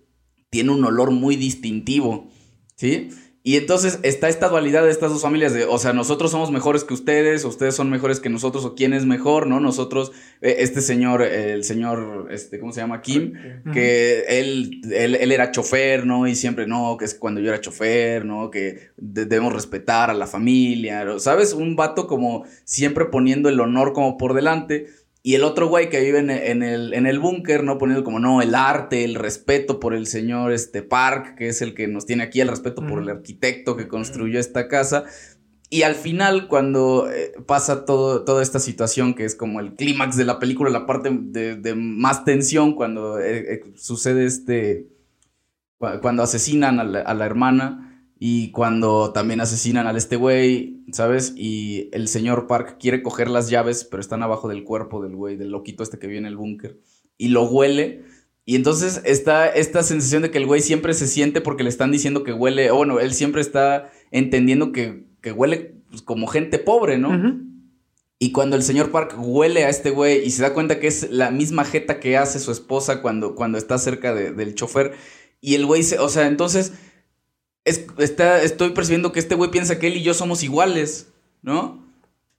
tiene un olor muy distintivo, ¿sí? Y entonces está esta dualidad de estas dos familias de, o sea, nosotros somos mejores que ustedes, o ustedes son mejores que nosotros, o quién es mejor, ¿no? Nosotros, eh, este señor, el señor, este, ¿cómo se llama? Kim, que él, él, era chofer, ¿no? Y siempre, no, que es cuando yo era chofer, ¿no? Que debemos respetar a la familia, ¿sabes? Un vato como siempre poniendo el honor como por delante. Y el otro güey que vive en, el, en el búnker, ¿no? Poniendo como, no, el arte, el respeto por el señor este, Park, que es el que nos tiene aquí, el respeto por el arquitecto que construyó esta casa. Y al final, cuando eh, pasa todo, toda esta situación, que es como el clímax de la película, la parte de, más tensión, cuando eh, eh, sucede este. Cuando asesinan a la hermana y cuando también asesinan al este güey, ¿sabes? Y el señor Park quiere coger las llaves, pero están abajo del cuerpo del güey, del loquito este que vive en el búnker. Y lo huele. Y entonces está esta sensación de que el güey siempre se siente porque le están diciendo que huele. O bueno, él siempre está entendiendo que, huele pues, como gente pobre, ¿no? Y cuando el señor Park huele a este güey y se da cuenta que es la misma jeta que hace su esposa cuando, cuando está cerca del chofer. Y el güey se. O sea, entonces está, estoy percibiendo que este güey piensa que él y yo somos iguales, ¿no?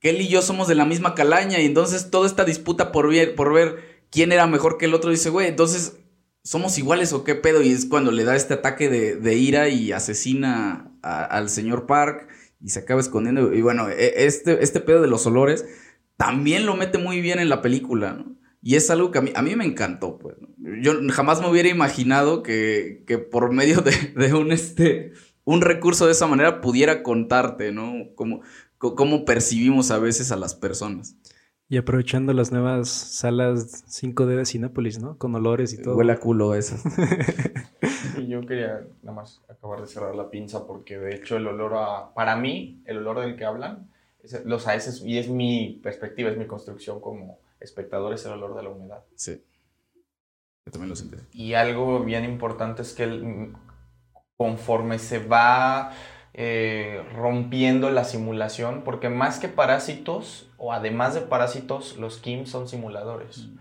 Que él y yo somos de la misma calaña y entonces toda esta disputa por ver, por ver quién era mejor que el otro dice, güey, entonces somos iguales o qué pedo y es cuando le da este ataque de, ira y asesina al señor Park y se acaba escondiendo y bueno, e, este, este pedo de los olores también lo mete muy bien en la película, ¿no? Y es algo que a mí, a mí me encantó, pues. Yo jamás me hubiera imaginado que, por medio de, un, este, un recurso de esa manera pudiera contarte, ¿no? Cómo, cómo percibimos a veces a las personas.
Y aprovechando las nuevas salas 5D de Cinépolis, ¿no? Con olores y todo.
Huele a culo eso. [LAUGHS]
y yo quería nada más acabar de cerrar la pinza porque de hecho el olor a... Para mí, el olor del que hablan, es, los AS, y es mi perspectiva, es mi construcción como espectador es el olor de la humedad.
Sí. Yo también lo sentí.
Y algo bien importante es que conforme se va eh, rompiendo la simulación, porque más que parásitos, o además de parásitos, los Kim son simuladores. Mm.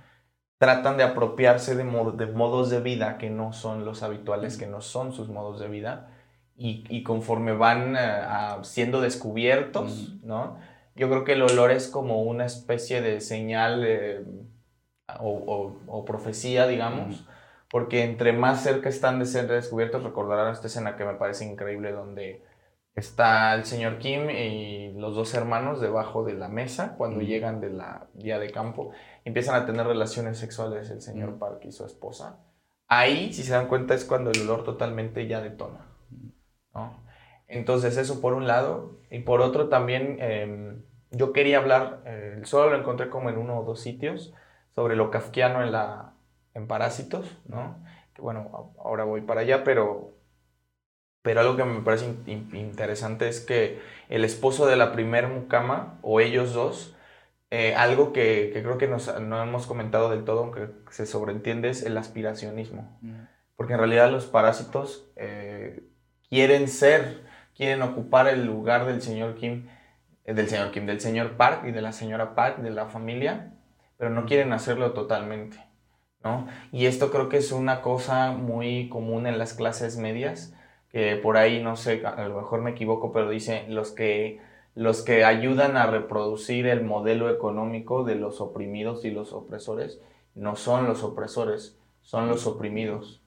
Tratan de apropiarse de, de, modos de vida que no son los habituales, mm. que no son sus modos de vida. Y, conforme van eh, siendo descubiertos, mm. ¿no? yo creo que el olor es como una especie de señal o, profecía, digamos, porque entre más cerca están de ser descubiertos, recordarán esta escena que me parece increíble donde está el señor Kim y los dos hermanos debajo de la mesa cuando llegan de la día de campo empiezan a tener relaciones sexuales el señor Park y su esposa. Ahí, si se dan cuenta, es cuando el olor totalmente ya detona. ¿no? Entonces, eso por un lado. Y por otro, también em, yo quería hablar, eh, solo lo encontré como en uno o dos sitios, sobre lo kafkiano en, la, en Parásitos, ¿no? Que bueno, ahora voy para allá, pero, pero algo que me parece interesante es que el esposo de la primer mucama, o ellos dos, eh, algo que, que creo que nos, no hemos comentado del todo, aunque se sobreentiende, es el aspiracionismo. Porque en realidad los parásitos eh, quieren ser, quieren ocupar el lugar del señor Kim, eh, del señor Kim, del señor Park y de la señora Park, de la familia, pero no quieren hacerlo totalmente. ¿no? Y esto creo que es una cosa muy común en las clases medias, que por ahí, no sé, a lo mejor me equivoco, pero dice los que los que ayudan a reproducir el modelo económico de los oprimidos y los opresores no son los opresores, son los oprimidos.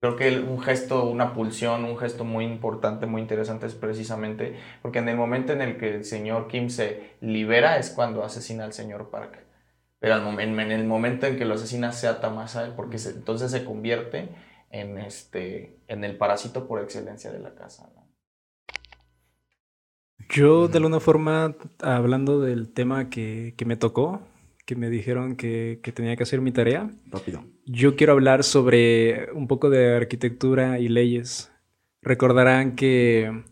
Creo que un gesto, una pulsión, un gesto muy importante, muy interesante es precisamente porque en el momento en el que el señor Kim se libera es cuando asesina al señor Park. Pero en el momento en que lo asesina se ata más a él porque entonces se convierte en, este, en el parásito por excelencia de la casa.
Yo, de alguna forma, hablando del tema que, me tocó, que me dijeron que, tenía que hacer mi tarea.
Rápido.
Yo quiero hablar sobre un poco de arquitectura y leyes. Recordarán que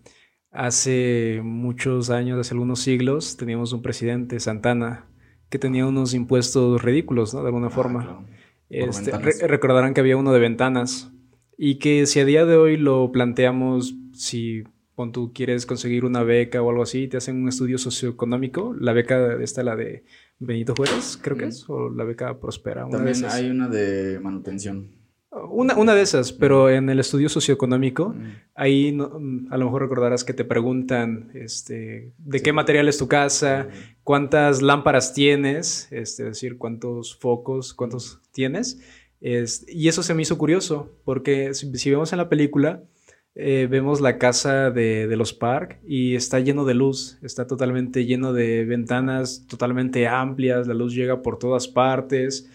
hace muchos años, hace algunos siglos, teníamos un presidente, Santana, que tenía unos impuestos ridículos, ¿no? De alguna ah, forma. Este, recordarán que había uno de ventanas y que si a día de hoy lo planteamos, si cuando tú quieres conseguir una beca o algo así, te hacen un estudio socioeconómico. La beca está la de Benito Juárez, creo que es, o la beca Prospera.
También hay una de manutención.
Una, una, de esas, pero en el estudio socioeconómico, ahí a lo mejor recordarás que te preguntan este, de qué material es tu casa, cuántas lámparas tienes, este, es decir, cuántos focos, cuántos tienes. y eso se me hizo curioso, porque si vemos en la película, eh, vemos la casa de, los Park y está lleno de luz, está totalmente lleno de ventanas totalmente amplias, la luz llega por todas partes,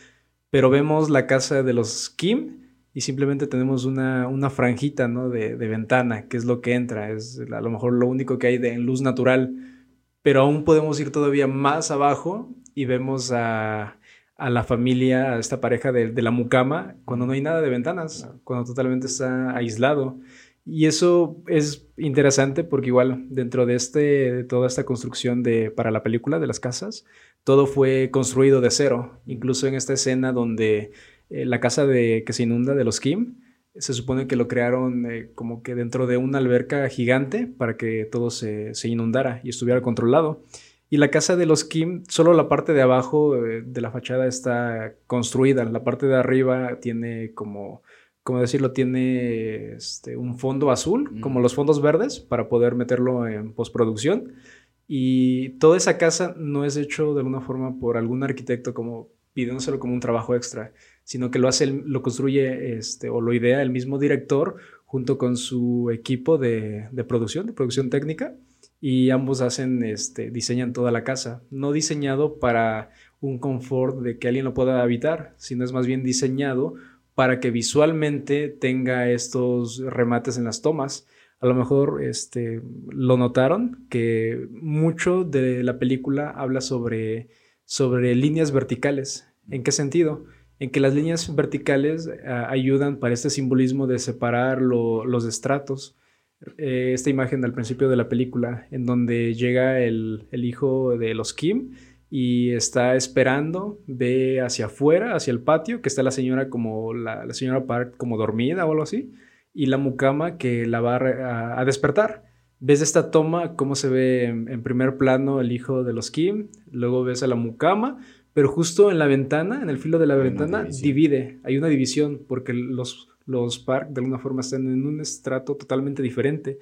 pero vemos la casa de los Kim y simplemente tenemos una, franjita ¿no? de, ventana, que es lo que entra, es a lo mejor lo único que hay de en luz natural, pero aún podemos ir todavía más abajo y vemos a, la familia, a esta pareja de, de la mucama, cuando no hay nada de ventanas, cuando totalmente está aislado. Y eso es interesante porque igual dentro de, este, toda esta construcción de, para la película de las casas, todo fue construido de cero. Incluso en esta escena donde eh, la casa de, que se inunda de los Kim, se supone que lo crearon eh, como que dentro de una alberca gigante para que todo se, inundara y estuviera controlado. Y la casa de los Kim, solo la parte de abajo eh, de la fachada está construida, la parte de arriba tiene como como decirlo, tiene este, un fondo azul, como los fondos verdes, para poder meterlo en postproducción. Y toda esa casa no es hecho de alguna forma por algún arquitecto como pidiéndoselo como un trabajo extra, sino que lo hace, lo construye este, o lo idea el mismo director junto con su equipo de, de producción, de producción técnica, y ambos hacen, este, diseñan toda la casa, no diseñado para un confort de que alguien lo pueda habitar, sino es más bien diseñado para que visualmente tenga estos remates en las tomas. A lo mejor este, lo notaron que mucho de la película habla sobre, sobre líneas verticales. ¿En qué sentido? En que las líneas verticales ayudan para este simbolismo de separar los estratos. Eh, esta imagen al principio de la película, en donde llega el, el hijo de los Kim, y está esperando, ve hacia afuera, hacia el patio, que está la señora como, la, señora Park como dormida o algo así, y la mucama que la va a, despertar. Ves esta toma, cómo se ve en, primer plano el hijo de los Kim, luego ves a la mucama, pero justo en la ventana, en el filo de la ventana, divide, hay una división, porque los, los Park de alguna forma están en un estrato totalmente diferente.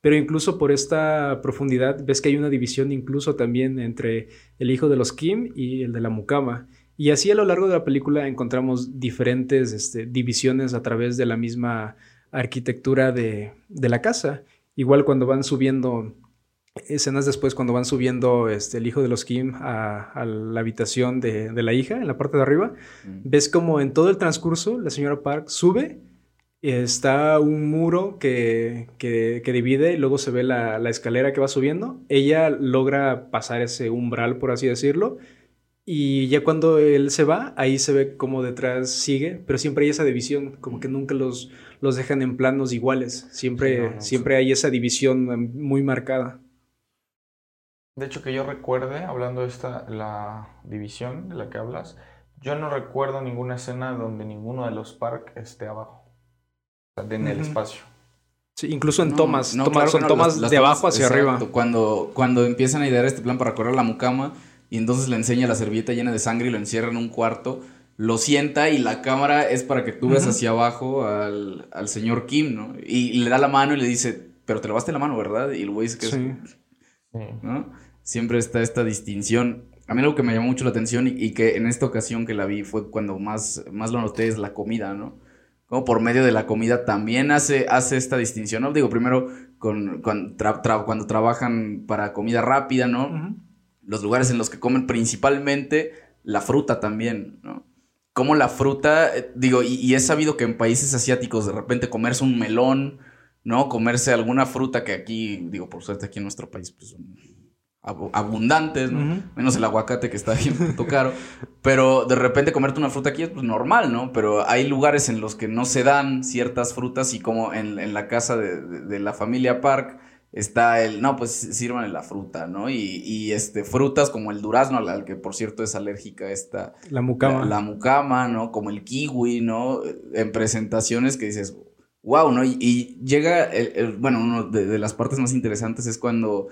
Pero incluso por esta profundidad ves que hay una división incluso también entre el hijo de los Kim y el de la Mukama. Y así a lo largo de la película encontramos diferentes este, divisiones a través de la misma arquitectura de, la casa. Igual cuando van subiendo, escenas después cuando van subiendo este, el hijo de los Kim a, la habitación de, la hija, en la parte de arriba, mm. ves como en todo el transcurso la señora Park sube está un muro que, divide y luego se ve la, escalera que va subiendo. Ella logra pasar ese umbral, por así decirlo. Y ya cuando él se va, ahí se ve como detrás sigue, pero siempre hay esa división, como que nunca los, los dejan en planos iguales. Siempre, siempre hay esa división muy marcada.
De hecho, que yo recuerde, hablando de esta, la división de la que hablas, yo no recuerdo ninguna escena donde ninguno de los Park esté abajo. En el espacio.
Sí, incluso en
No,
tomas,
no,
tomas-
claro que
son
no,
tomas
las- las
de
tomas-
abajo hacia
exacto,
arriba.
Cuando, cuando empiezan a idear este plan para correr a la mucama y entonces le enseña la servilleta llena de sangre y lo encierra en un cuarto, lo sienta y la cámara es para que tú veas hacia abajo al, al señor Kim, ¿no? Y, y le da la mano y le dice, pero te lavaste la mano, ¿verdad? Y el güey dice que es-
Sí.
¿no? Siempre está esta distinción. A mí algo que me llamó mucho la atención y, y que en esta ocasión que la vi fue cuando más, más lo noté es la comida, ¿no? Como por medio de la comida también hace, hace esta distinción, ¿no? Digo, primero con, con tra- tra- cuando trabajan para comida rápida, ¿no? Los lugares en los que comen principalmente la fruta también, ¿no? Como la fruta, eh, digo, y, y es sabido que en países asiáticos de repente comerse un melón, ¿no? Comerse alguna fruta que aquí, digo, por suerte aquí en nuestro país, pues ab- abundantes, ¿no? Menos el aguacate que está bien puto caro. Pero de repente comerte una fruta aquí es pues, normal, ¿no? Pero hay lugares en los que no se dan ciertas frutas y como en, en la casa de, de- de la familia Park está el, no, pues sirvan la fruta, ¿no? Y, y, este, frutas como el durazno, al, al que por cierto es alérgica esta,
La mucama.
la, la mucama, ¿no? Como el kiwi, ¿no? En presentaciones que dices, wow, ¿no? Y, y llega, el- el- bueno, una de, de las partes más interesantes es cuando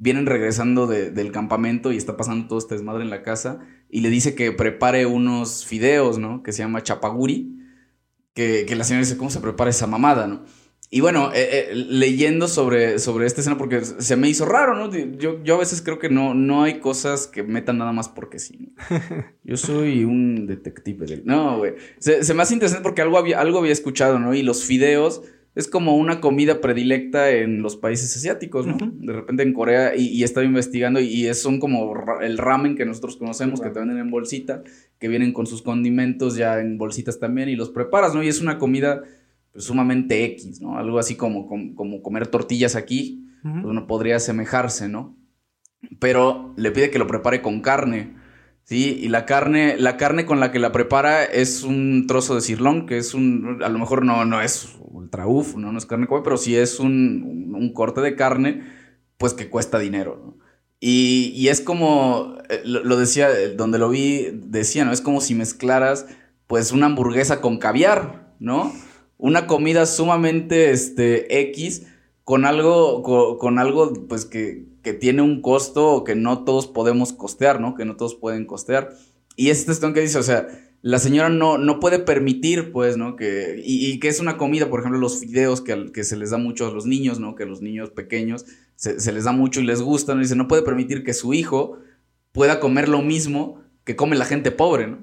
vienen regresando de- del campamento y está pasando todo este desmadre en la casa y le dice que prepare unos fideos, ¿no? Que se llama chapaguri, que, que la señora dice, ¿cómo se prepara esa mamada, no? Y bueno, eh, eh, leyendo sobre, sobre esta escena, porque se me hizo raro, ¿no? Yo, yo a veces creo que no, no hay cosas que metan nada más porque sí. ¿no? [LAUGHS] Yo soy un detective. del- No, güey. Se, se me hace interesante porque algo había, algo había escuchado, ¿no? Y los fideos es como una comida predilecta en los países asiáticos, ¿no? De repente en Corea, y, y estaba investigando, y, y es- son como ra- el ramen que nosotros conocemos, que te venden en bolsita, que vienen con sus condimentos ya en bolsitas también, y los preparas, ¿no? Y es una comida pues, sumamente X, ¿no? Algo así como, como, como comer tortillas aquí,
Ujú.
pues podría asemejarse, ¿no? Pero le pide que lo prepare con carne, ¿sí? Y la carne, la carne con la que la prepara es un trozo de cirlón, que es un, a lo mejor no, no es ultra uf, ¿no? No es carne pero sí es un, un- corte de carne, pues que cuesta dinero. Y, y es como, eh, lo, decía, eh, donde lo vi, decía, ¿no? Es como si mezclaras, pues, una hamburguesa con caviar, ¿no? Una comida sumamente, este, X, con algo, co- con, algo, pues, que, que tiene un costo que no todos podemos costear, ¿no? Que no todos pueden costear. Y es esta que dice, o sea, la señora no, no puede permitir, pues, ¿no? Que, y, y que es una comida, por ejemplo, los fideos que, que se les da mucho a los niños, ¿no? Que a los niños pequeños se, les da mucho y les gusta, ¿no? Dice, no puede permitir que su hijo pueda comer lo mismo que come la gente pobre, ¿no?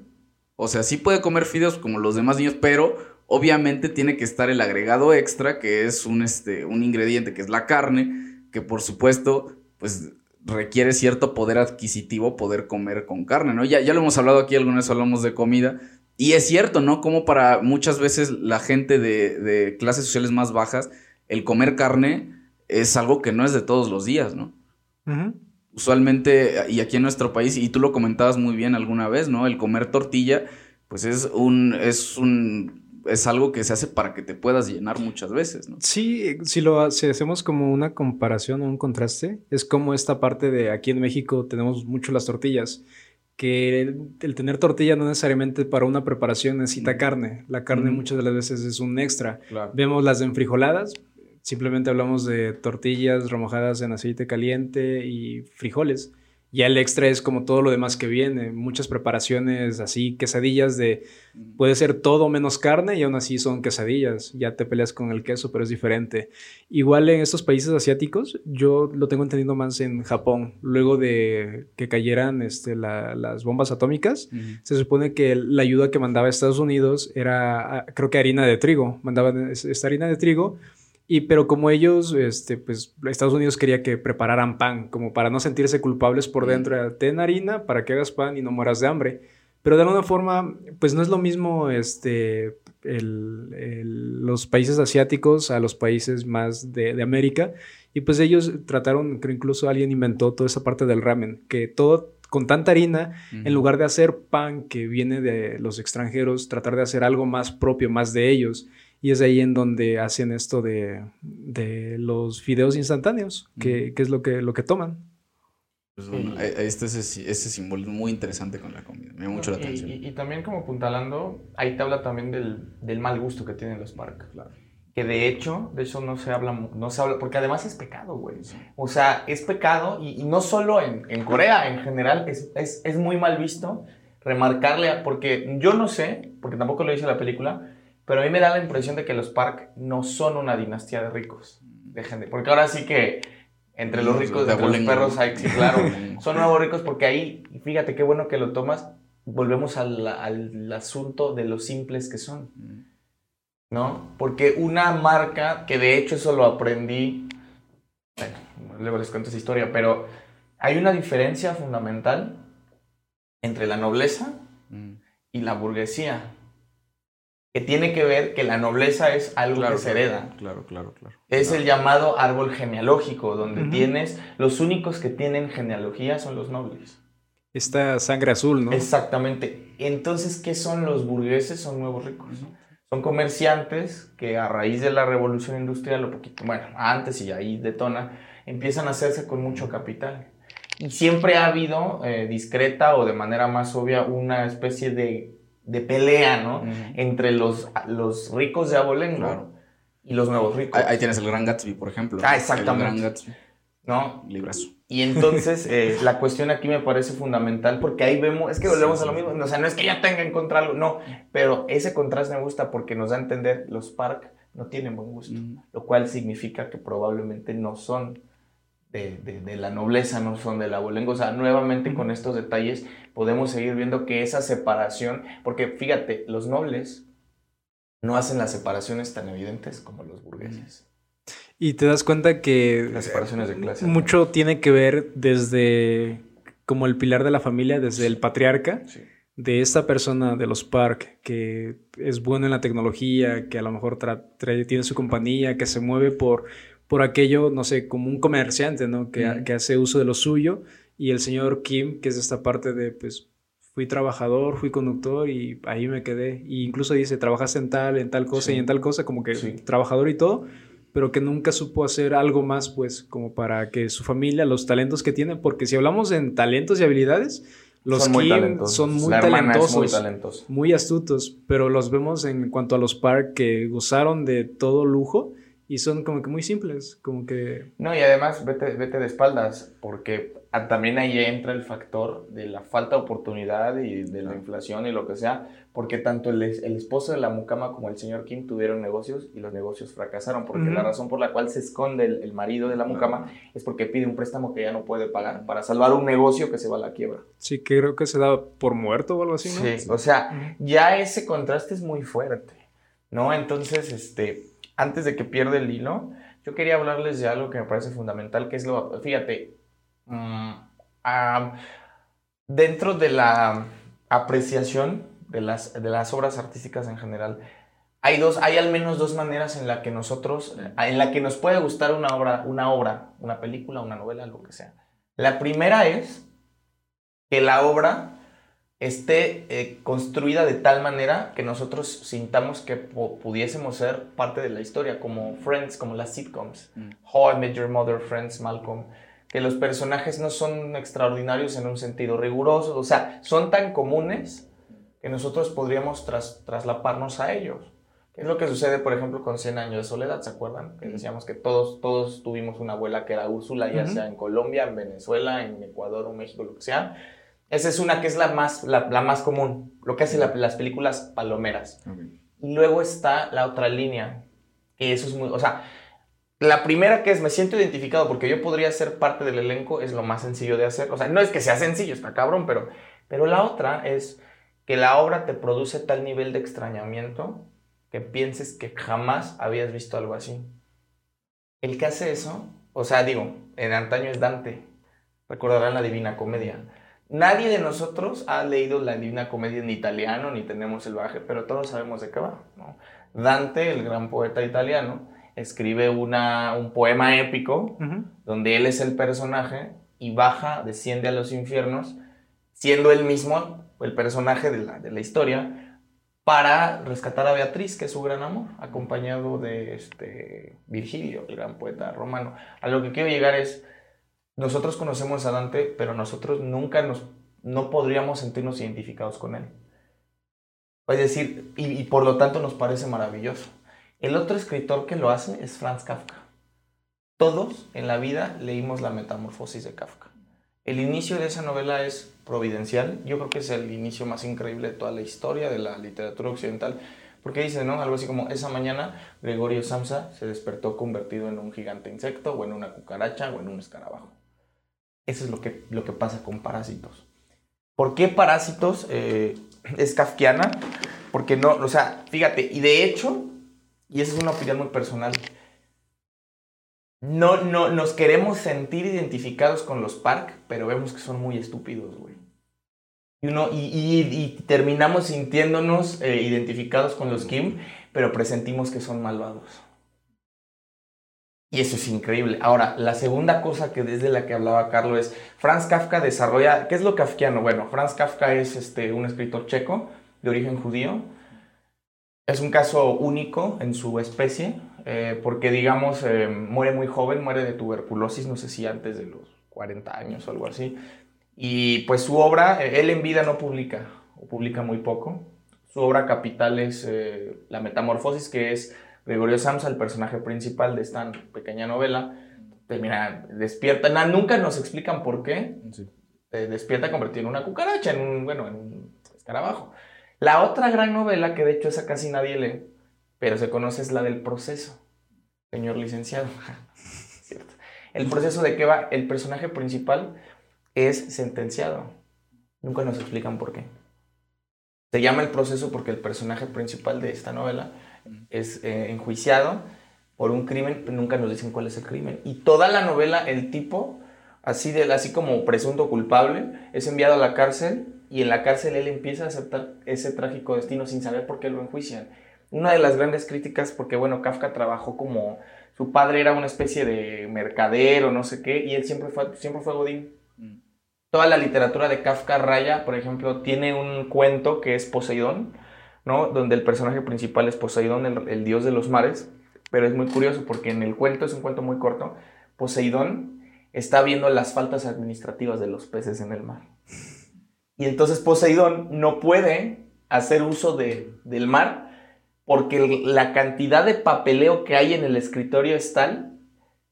O sea, sí puede comer fideos como los demás niños, pero obviamente tiene que estar el agregado extra, que es un, este, un ingrediente, que es la carne, que por supuesto, pues requiere cierto poder adquisitivo poder comer con carne, ¿no? Ya, ya lo hemos hablado aquí, alguna vez hablamos de comida, y es cierto, ¿no? Como para muchas veces la gente de, de clases sociales más bajas, el comer carne es algo que no es de todos los días, ¿no? Usualmente, y aquí en nuestro país, y tú lo comentabas muy bien alguna vez, ¿no? El comer tortilla, pues es un, es un, es algo que se hace para que te puedas llenar muchas veces, ¿no?
Sí, si lo si hacemos como una comparación o un contraste, es como esta parte de aquí en México tenemos mucho las tortillas, que el, el tener tortilla no necesariamente para una preparación necesita
Mm.
carne. La carne
Mm.
muchas de las veces es un extra.
Claro.
Vemos las de enfrijoladas, simplemente hablamos de tortillas remojadas en aceite caliente y frijoles. Ya el extra es como todo lo demás que viene, muchas preparaciones así, quesadillas de puede ser todo menos carne y aún así son quesadillas. Ya te peleas con el queso, pero es diferente. Igual en estos países asiáticos, yo lo tengo entendido más en Japón. Luego de que cayeran este, la- las bombas atómicas, se supone que la ayuda que mandaba Estados Unidos era, ah, creo que harina de trigo. Mandaban es- esta harina de trigo. Y pero como ellos, este, pues Estados Unidos quería que prepararan pan, como para no sentirse culpables por dentro. Ten harina para que hagas pan y no mueras de hambre. Pero de alguna forma, pues no es lo mismo este, el- el- los países asiáticos a los países más de, de América. Y pues ellos trataron, creo incluso alguien inventó toda esa parte del ramen, que todo con tanta harina, en lugar de hacer pan que viene de los extranjeros, tratar de hacer algo más propio, más de ellos. Y es ahí en donde hacen esto de, de los fideos instantáneos, que, que es lo que, lo que toman.
Pues bueno,
Y-
ahí- ahí está ese, ese simbolismo muy interesante con la comida. Me llama mucho la
Y-
atención.
Y, y también como apuntalando, ahí te habla también del, del mal gusto que tienen los parques. Que de hecho, de eso no se habla, no se habla, porque además es pecado, güey. O sea, es pecado y, y no solo en, en Corea, en general, es, es, es muy mal visto remarcarle, a- porque yo no sé, porque tampoco lo dice la película, pero a mí me da la impresión de que los Park no son una dinastía de ricos, de gente, porque ahora sí que entre los
Los
ricos,
de
entre los perros hay, sí, claro, [LAUGHS] son nuevos ricos porque ahí, fíjate qué bueno que lo tomas, volvemos al, al asunto de lo simples que son. ¿no? Porque una marca, que de hecho eso lo aprendí, bueno, luego les cuento esa historia, pero hay una diferencia fundamental entre la nobleza
Mm.
y la burguesía, que tiene que ver que la nobleza es algo que se hereda.
Claro, claro, claro.
Es el llamado árbol genealógico, donde
Ujú.
tienes, los únicos que tienen genealogía son los nobles.
Esta sangre azul, ¿no?
Exactamente. Entonces, ¿qué son los burgueses? Son nuevos ricos. Son comerciantes que a raíz de la revolución industrial, o poquito, bueno, antes y ahí detona, empiezan a hacerse con mucho capital. Y siempre ha habido, eh, discreta o de manera más obvia, una especie de, de pelea, ¿no? Entre los, los ricos de Abolengo
Claro.
y los nuevos ricos.
Ahí, ahí tienes el Gran Gatsby, por ejemplo.
Ah, exactamente.
El Gran Gatsby.
¿no?
Librazo.
Y entonces eh, la cuestión aquí me parece fundamental porque ahí vemos, es que volvemos a lo mismo, o sea, no es que ya tenga en contra algo, no, pero ese contraste me gusta porque nos da a entender los Park no tienen buen gusto, lo cual significa que probablemente no son de, de- de la nobleza, no son del abolengo, o sea, nuevamente con estos detalles podemos seguir viendo que esa separación, porque fíjate, los nobles no hacen las separaciones tan evidentes como los burgueses,
Y te das cuenta que
las separaciones de clase.
mucho tiene que ver desde como el pilar de la familia, desde el patriarca,
Sí.
de esta persona de los Park que es bueno en la tecnología, que a lo mejor tiene su compañía, que se mueve por, por aquello, no sé, como un comerciante, ¿no? Que, que hace uso de lo suyo. Y el señor Kim, que es esta parte de, pues, fui trabajador, fui conductor y ahí me quedé. Y incluso dice, trabajaste en tal, en tal cosa
Sí.
y en tal cosa, como que
Sí.
trabajador y todo, pero que nunca supo hacer algo más, pues, como para que su familia, los talentos que tiene, porque si hablamos en talentos y habilidades, los
son muy
Kim
talentosos.
son muy talentosos,
muy talentosa.
muy astutos, pero los vemos en cuanto a los Park que gozaron de todo lujo y son como que muy simples, como que...
No, y además vete, vete de espaldas, porque también ahí entra el factor de la falta de oportunidad y de la inflación y lo que sea, porque tanto el, el esposo de la mucama como el señor Kim tuvieron negocios y los negocios fracasaron, porque
Ujú.
la razón por la cual se esconde el, el marido de la mucama es porque pide un préstamo que ya no puede pagar para salvar un negocio que se va a la quiebra.
Sí, que creo que se da por muerto o algo así, ¿no?
Sí, o sea, ya ese contraste es muy fuerte, ¿no? Entonces, este, antes de que pierda el hilo, yo quería hablarles de algo que me parece fundamental, que es lo, fíjate, mm, ah, dentro de la apreciación de las, de las obras artísticas en general, hay dos, hay al menos dos maneras en la que nosotros, en la que nos puede gustar una obra, una obra, una película, una novela, lo que sea. La primera es que la obra esté eh, construida de tal manera que nosotros sintamos que pu- pudiésemos ser parte de la historia, como Friends, como las sitcoms,
Mm.
How I Met Your Mother, Friends, Malcolm, que los personajes no son extraordinarios en un sentido riguroso, o sea, son tan comunes que nosotros podríamos tras- traslaparnos a ellos. ¿Qué es lo que sucede, por ejemplo, con 100 años de soledad? ¿Se acuerdan? Que decíamos que todos, todos tuvimos una abuela que era Úrsula, ya
Ujú.
sea en Colombia, en Venezuela, en Ecuador o México, lo que sea. Esa es una que es la más, la, la más común, lo que hacen la- las películas palomeras. Y luego está la otra línea, que eso es muy, o sea, la primera que es me siento identificado porque yo podría ser parte del elenco es lo más sencillo de hacer. O sea, no es que sea sencillo, está cabrón, pero, pero la otra es que la obra te produce tal nivel de extrañamiento que pienses que jamás habías visto algo así. El que hace eso, o sea, digo, en antaño es Dante, recordarán la Divina Comedia. Nadie de nosotros ha leído la Divina Comedia en italiano, ni tenemos el baje, pero todos sabemos de qué va. ¿no? Dante, el gran poeta italiano, escribe una, un poema épico donde él es el personaje y baja, desciende a los infiernos, siendo él mismo el personaje de la, de la historia, para rescatar a Beatriz, que es su gran amor, acompañado de este, Virgilio, el gran poeta romano. A lo que quiero llegar es, nosotros conocemos a Dante, pero nosotros nunca nos, no podríamos sentirnos identificados con él. Es decir, y, y por lo tanto nos parece maravilloso. El otro escritor que lo hace es Franz Kafka. Todos en la vida leímos la metamorfosis de Kafka. El inicio de esa novela es providencial. Yo creo que es el inicio más increíble de toda la historia de la literatura occidental. Porque dice, ¿no? Algo así como, esa mañana Gregorio Samsa se despertó convertido en un gigante insecto, o en una cucaracha, o en un escarabajo. Eso es lo que, lo que pasa con Parásitos. ¿Por qué Parásitos eh, es kafkiana? Porque no, o sea, fíjate, y de hecho, y esa es una opinión muy personal, no, no, nos queremos sentir identificados con los Park, pero vemos que son muy estúpidos, güey. Y, uno, y, y, y terminamos sintiéndonos eh, identificados con los Kim, pero presentimos que son malvados. Y eso es increíble. Ahora, la segunda cosa que desde la que hablaba Carlos es, Franz Kafka desarrolla, ¿qué es lo kafkiano? Bueno, Franz Kafka es este, un escritor checo de origen judío. Es un caso único en su especie, eh, porque digamos, eh, muere muy joven, muere de tuberculosis, no sé si antes de los 40 años o algo así. Y pues su obra, eh, él en vida no publica, o publica muy poco. Su obra capital es La Metamorfosis, que es Gregorio Samsa, el personaje principal de esta pequeña novela. Termina, despierta, na- nunca nos explican por qué. Eh, despierta convertido en una cucaracha, en un, bueno, en un escarabajo. La otra gran novela, que de hecho esa casi nadie lee, pero se conoce, es la del proceso, señor licenciado. [LAUGHS] Cierto. El proceso de que va, el personaje principal es sentenciado. Nunca nos explican por qué. Se llama el proceso porque el personaje principal de esta novela es eh, enjuiciado por un crimen, pero nunca nos dicen cuál es el crimen. Y toda la novela, el tipo, así, de, así como presunto culpable, es enviado a la cárcel y en la cárcel él empieza a aceptar ese trágico destino sin saber por qué lo enjuician. Una de las grandes críticas, porque bueno, Kafka trabajó como, su padre era una especie de mercader o no sé qué, y él siempre fue, siempre fue Godín. Toda la literatura de Kafka Raya, por ejemplo, tiene un cuento que es Poseidón, Donde el personaje principal es Poseidón, el, dios de los mares, pero es muy curioso porque en el cuento, es un cuento muy corto, Poseidón está viendo las faltas administrativas de los peces en el mar. Y entonces Poseidón no puede hacer uso de, del mar porque la cantidad de papeleo que hay en el escritorio es tal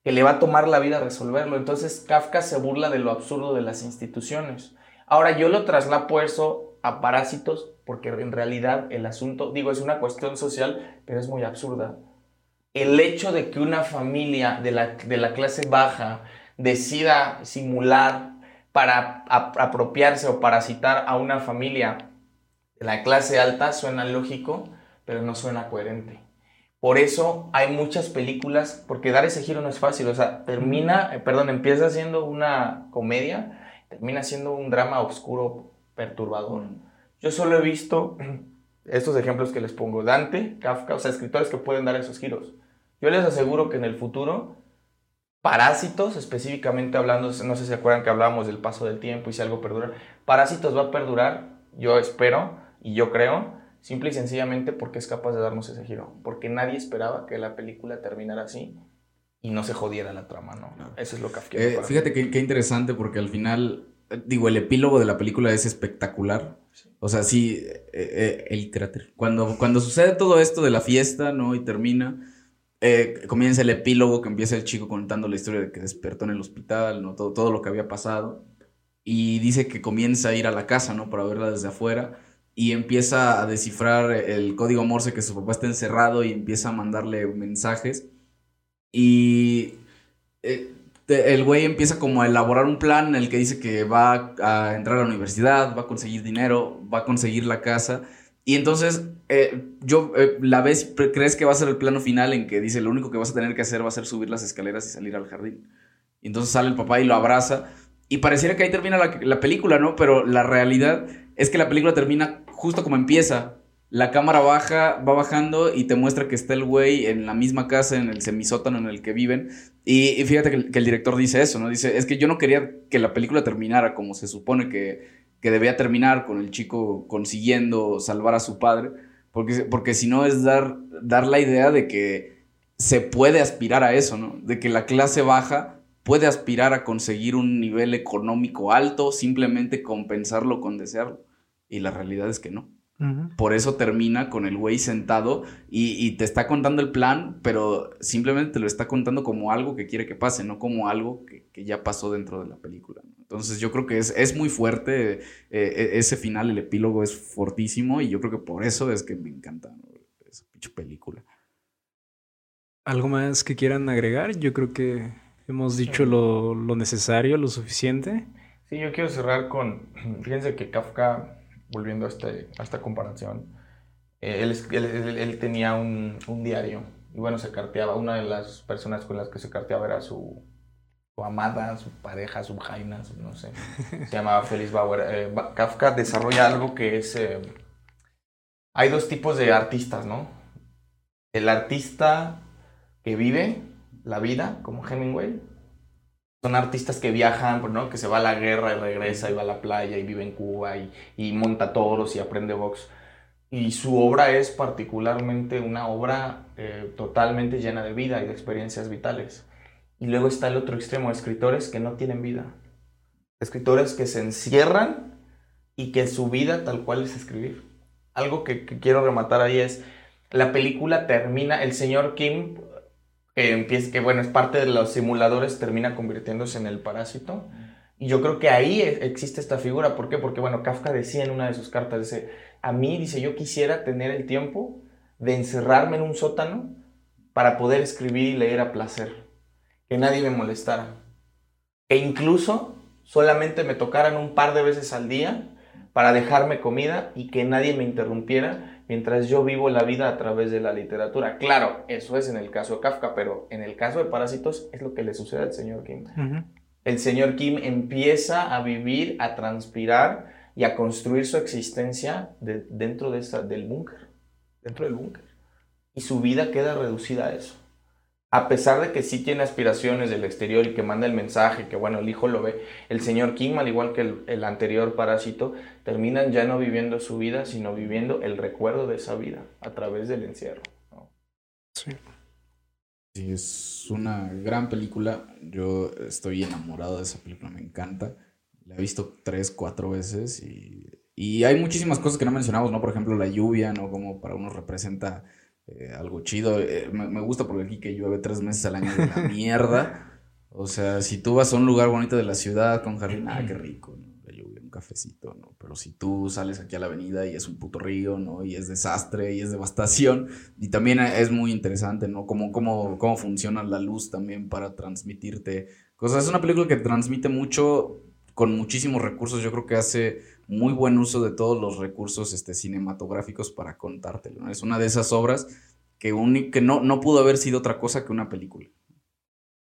que le va a tomar la vida resolverlo. Entonces Kafka se burla de lo absurdo de las instituciones. Ahora yo lo traslapo eso a parásitos porque en realidad el asunto, digo, es una cuestión social, pero es muy absurda. El hecho de que una familia de la, de la clase baja decida simular para ap- apropiarse o parasitar a una familia de la clase alta suena lógico, pero no suena coherente. Por eso hay muchas películas, porque dar ese giro no es fácil, o sea, termina, eh, perdón, empieza siendo una comedia, termina siendo un drama oscuro, perturbador. Yo solo he visto estos ejemplos que les pongo, Dante, Kafka, o sea, escritores que pueden dar esos giros. Yo les aseguro que en el futuro, Parásitos, específicamente hablando, no sé si se acuerdan que hablábamos del paso del tiempo y si algo perdura, Parásitos va a perdurar, yo espero y yo creo, simple y sencillamente porque es capaz de darnos ese giro, porque nadie esperaba que la película terminara así y no se jodiera la trama, ¿no? Eso es lo que
Eh, fíjate qué, interesante porque al final, digo, el epílogo de la película es espectacular. O sea, sí, eh, eh, el cráter. Cuando, cuando sucede todo esto de la fiesta, ¿no? Y termina, eh, comienza el epílogo que empieza el chico contando la historia de que despertó en el hospital, ¿no? Todo, todo lo que había pasado. Y dice que comienza a ir a la casa, ¿no? Para verla desde afuera. Y empieza a descifrar el código Morse que su papá está encerrado y empieza a mandarle mensajes. Y el güey empieza como a elaborar un plan en el que dice que va a entrar a la universidad, va a conseguir dinero, va a conseguir la casa. Y entonces, eh, yo, eh, la pre- crees que va a ser el plano final en que dice lo único que vas a tener que hacer va a ser subir las escaleras y salir al jardín. Y entonces sale el papá y lo abraza. Y pareciera que ahí termina la película, ¿no? Pero la realidad es que la película termina justo como empieza. La cámara baja, va bajando y te muestra que está el güey en la misma casa, en el semisótano en el que viven. Y, y fíjate que, el- que el director dice eso, ¿no? Dice, es que yo no quería que la película terminara como se supone que, que debía terminar, con el chico consiguiendo salvar a su padre, porque, porque si no es dar, dar la idea de que se puede aspirar a eso, ¿no? De que la clase baja puede aspirar a conseguir un nivel económico alto, simplemente compensarlo con desearlo. Y la realidad es que no. Por eso termina con el güey sentado y, te está contando el plan, pero simplemente te lo está contando como algo que quiere que pase, no como algo que, ya pasó dentro de la película. Entonces yo creo que es, es muy fuerte, eh, e, ese final, el epílogo es fortísimo y yo creo que por eso es que me encanta esa pinche película.
¿Algo más que quieran agregar? Yo creo que hemos dicho lo, lo necesario, lo suficiente.
Sí, yo quiero cerrar con, [CLEARS THROAT] fíjense que Kafka volviendo a, este, a esta comparación, eh, él, tenía un, diario y bueno, se carteaba. Una de las personas con las que se carteaba era su, su amada, su pareja, su jaina, no sé. Se llamaba Félix Bauer. Eh, Kafka desarrolla algo que es... Eh, hay dos tipos de artistas, ¿no? El artista que vive la vida, como Hemingway, son artistas que viajan, ¿no? que se va a la guerra y regresa y va a la playa y vive en Cuba y, monta toros y aprende box. Y su obra es particularmente una obra eh, totalmente llena de vida y de experiencias vitales. Y luego está el otro extremo, escritores que no tienen vida. Escritores que se encierran y que su vida tal cual es escribir. Algo que quiero rematar ahí es, la película termina, el señor Kim que empieza, que bueno, es parte de los simuladores, termina convirtiéndose en el parásito. Y yo creo que ahí e, existe esta figura. ¿Por qué? Porque, bueno, Kafka decía en una de sus cartas, dice, a mí, dice, yo quisiera tener el tiempo de encerrarme en un sótano para poder escribir y leer a placer. Que nadie me molestara. Que incluso solamente me tocaran un par de veces al día para dejarme comida y que nadie me interrumpiera mientras yo vivo la vida a través de la literatura. Claro, eso es en el caso de Kafka, pero en el caso de Parásitos es lo que le sucede al señor Kim. El señor Kim empieza a vivir, a transpirar y a construir su existencia dentro de del búnker, dentro del búnker. Y su vida queda reducida a eso a pesar de que sí tiene aspiraciones del exterior y que manda el mensaje, que bueno, el hijo lo ve, el señor Kim, al igual que el, anterior parásito, terminan ya no viviendo su vida, sino viviendo el recuerdo de esa vida a través del encierro.
Sí. Sí, es una gran película. Yo estoy enamorado de esa película, me encanta. La he visto tres, cuatro veces y, y hay muchísimas cosas que no mencionamos, ¿no? Por ejemplo, la lluvia, ¿no? Como para unos representa eh, algo chido. Eh, me, gusta porque aquí que llueve tres meses al año de la [LAUGHS] mierda. O sea, si tú vas a un lugar bonito de la ciudad con jardín, ah, qué rico, ¿no? La lluvia, un cafecito, ¿no? Pero si tú sales aquí a la avenida y es un puto río, ¿no? Y es desastre y es devastación. Y también es muy interesante, ¿no? Cómo, cómo, cómo funciona la luz también para transmitirte cosas. Es una película que transmite mucho con muchísimos recursos. Yo creo que hace muy buen uso de todos los recursos este, cinematográficos para contártelo. Es una de esas obras que, que no, no pudo haber sido otra cosa que una película.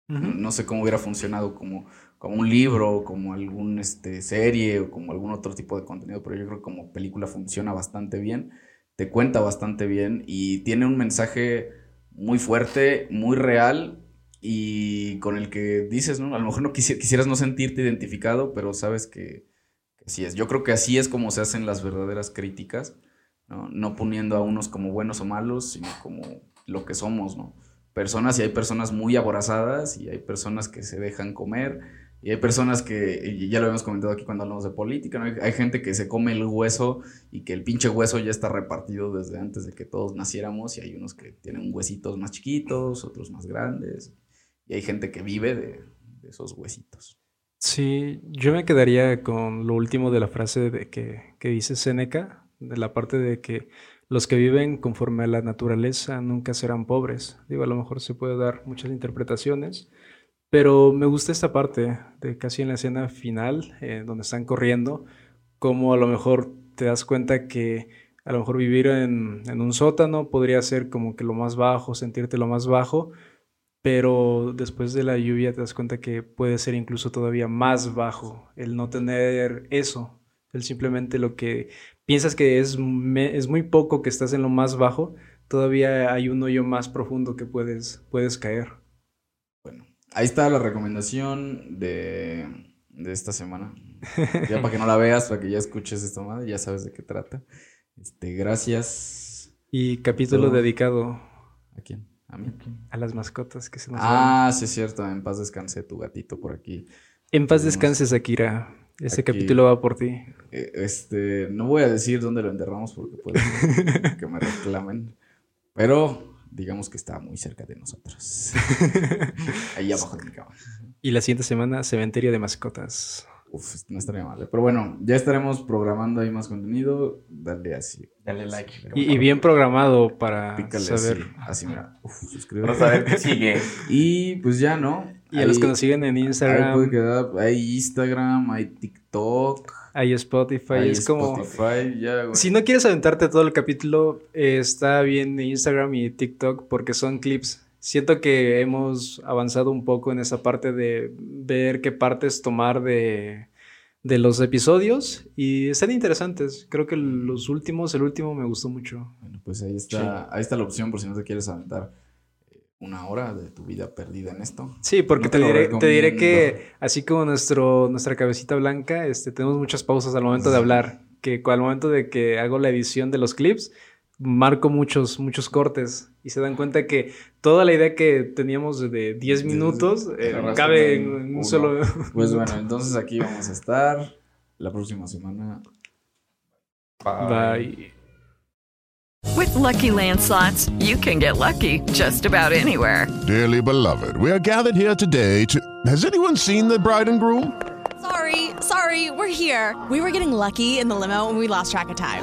no, sé cómo hubiera funcionado como, como un libro, como alguna este, serie o como algún otro tipo de contenido, pero yo creo que como película funciona bastante bien, te cuenta bastante bien y tiene un mensaje muy fuerte, muy real y con el que dices, ¿no? A lo mejor no quisieras no sentirte identificado, pero sabes que, Así es, yo creo que así es como se hacen las verdaderas críticas, ¿no? no poniendo a unos como buenos o malos, sino como lo que somos, ¿no? Personas y hay personas muy aborazadas y hay personas que se dejan comer y hay personas que, ya lo habíamos comentado aquí cuando hablamos de política, ¿no? hay, gente que se come el hueso y que el pinche hueso ya está repartido desde antes de que todos naciéramos y hay unos que tienen huesitos más chiquitos, otros más grandes y hay gente que vive de esos huesitos.
Sí, yo me quedaría con lo último de la frase de que, que dice Seneca, de la parte de que los que viven conforme a la naturaleza nunca serán pobres. Digo, a lo mejor se puede dar muchas interpretaciones, pero me gusta esta parte de casi en la escena final, eh, donde están corriendo, como a lo mejor te das cuenta que a lo mejor vivir en, en un sótano podría ser como que lo más bajo, sentirte lo más bajo, pero después de la lluvia te das cuenta que puede ser incluso todavía más bajo el no tener eso, el simplemente lo que piensas que es, es muy poco que estás en lo más bajo, todavía hay un hoyo más profundo que puedes, puedes caer.
Bueno, ahí está la recomendación de, esta semana. [LAUGHS] Ya para que no la veas, para que ya escuches esta madre, ya sabes de qué trata. Este, gracias.
Y capítulo dedicado.
¿A quién? A mí.
A las mascotas que se nos van.
Ah, sí, es cierto. En paz descanse tu gatito por aquí.
En paz descanses, Akira.
Aquí.
capítulo va por ti.
Eh, Este, no voy a decir dónde lo enterramos porque puede [LAUGHS] que me reclamen. Pero digamos que está muy cerca de nosotros. [LAUGHS] Ahí abajo de mi cama.
Y la siguiente semana, cementerio de mascotas.
Uf, no estaría mal. ¿eh? Pero bueno, ya estaremos programando ahí más contenido. Dale así.
Dale like.
Y, y bien programado para
Pícale
saber.
así. Así, mira. Uf, suscríbete.
Vamos a ver qué sigue. [LAUGHS]
Y pues ya, ¿no?
Y a los que nos siguen en
ahí puede
Instagram,
quedar. Hay Instagram, hay TikTok.
hay Spotify.
hay
es como.
Spotify, ya, güey.
Si no quieres aventarte todo el capítulo, eh, está bien Instagram y TikTok porque son clips. Siento que hemos avanzado un poco en esa parte de ver qué partes tomar de, de los episodios y están interesantes. Creo que los últimos, el último me gustó mucho.
Bueno, pues ahí está, ahí está la opción por si no te quieres aventar una hora de tu vida perdida en esto.
Sí, porque
No
te,
te
diré, te diré que así como nuestro, nuestra cabecita blanca, este, tenemos muchas pausas al momento de hablar. Que al momento de que hago la edición de los clips, marco muchos, muchos cortes y se dan cuenta que toda la idea que teníamos de 10
Sí,
minutos eh, cabe
en
en un solo...
Pues bueno, [LAUGHS] entonces aquí vamos a estar la próxima semana.
Bye.
With Lucky Land slots, you can get lucky just about anywhere.
Dearly beloved, we are gathered here today to. Has anyone seen the bride and groom?
Sorry, sorry, we're here. We were getting lucky in the limo and we lost track of time.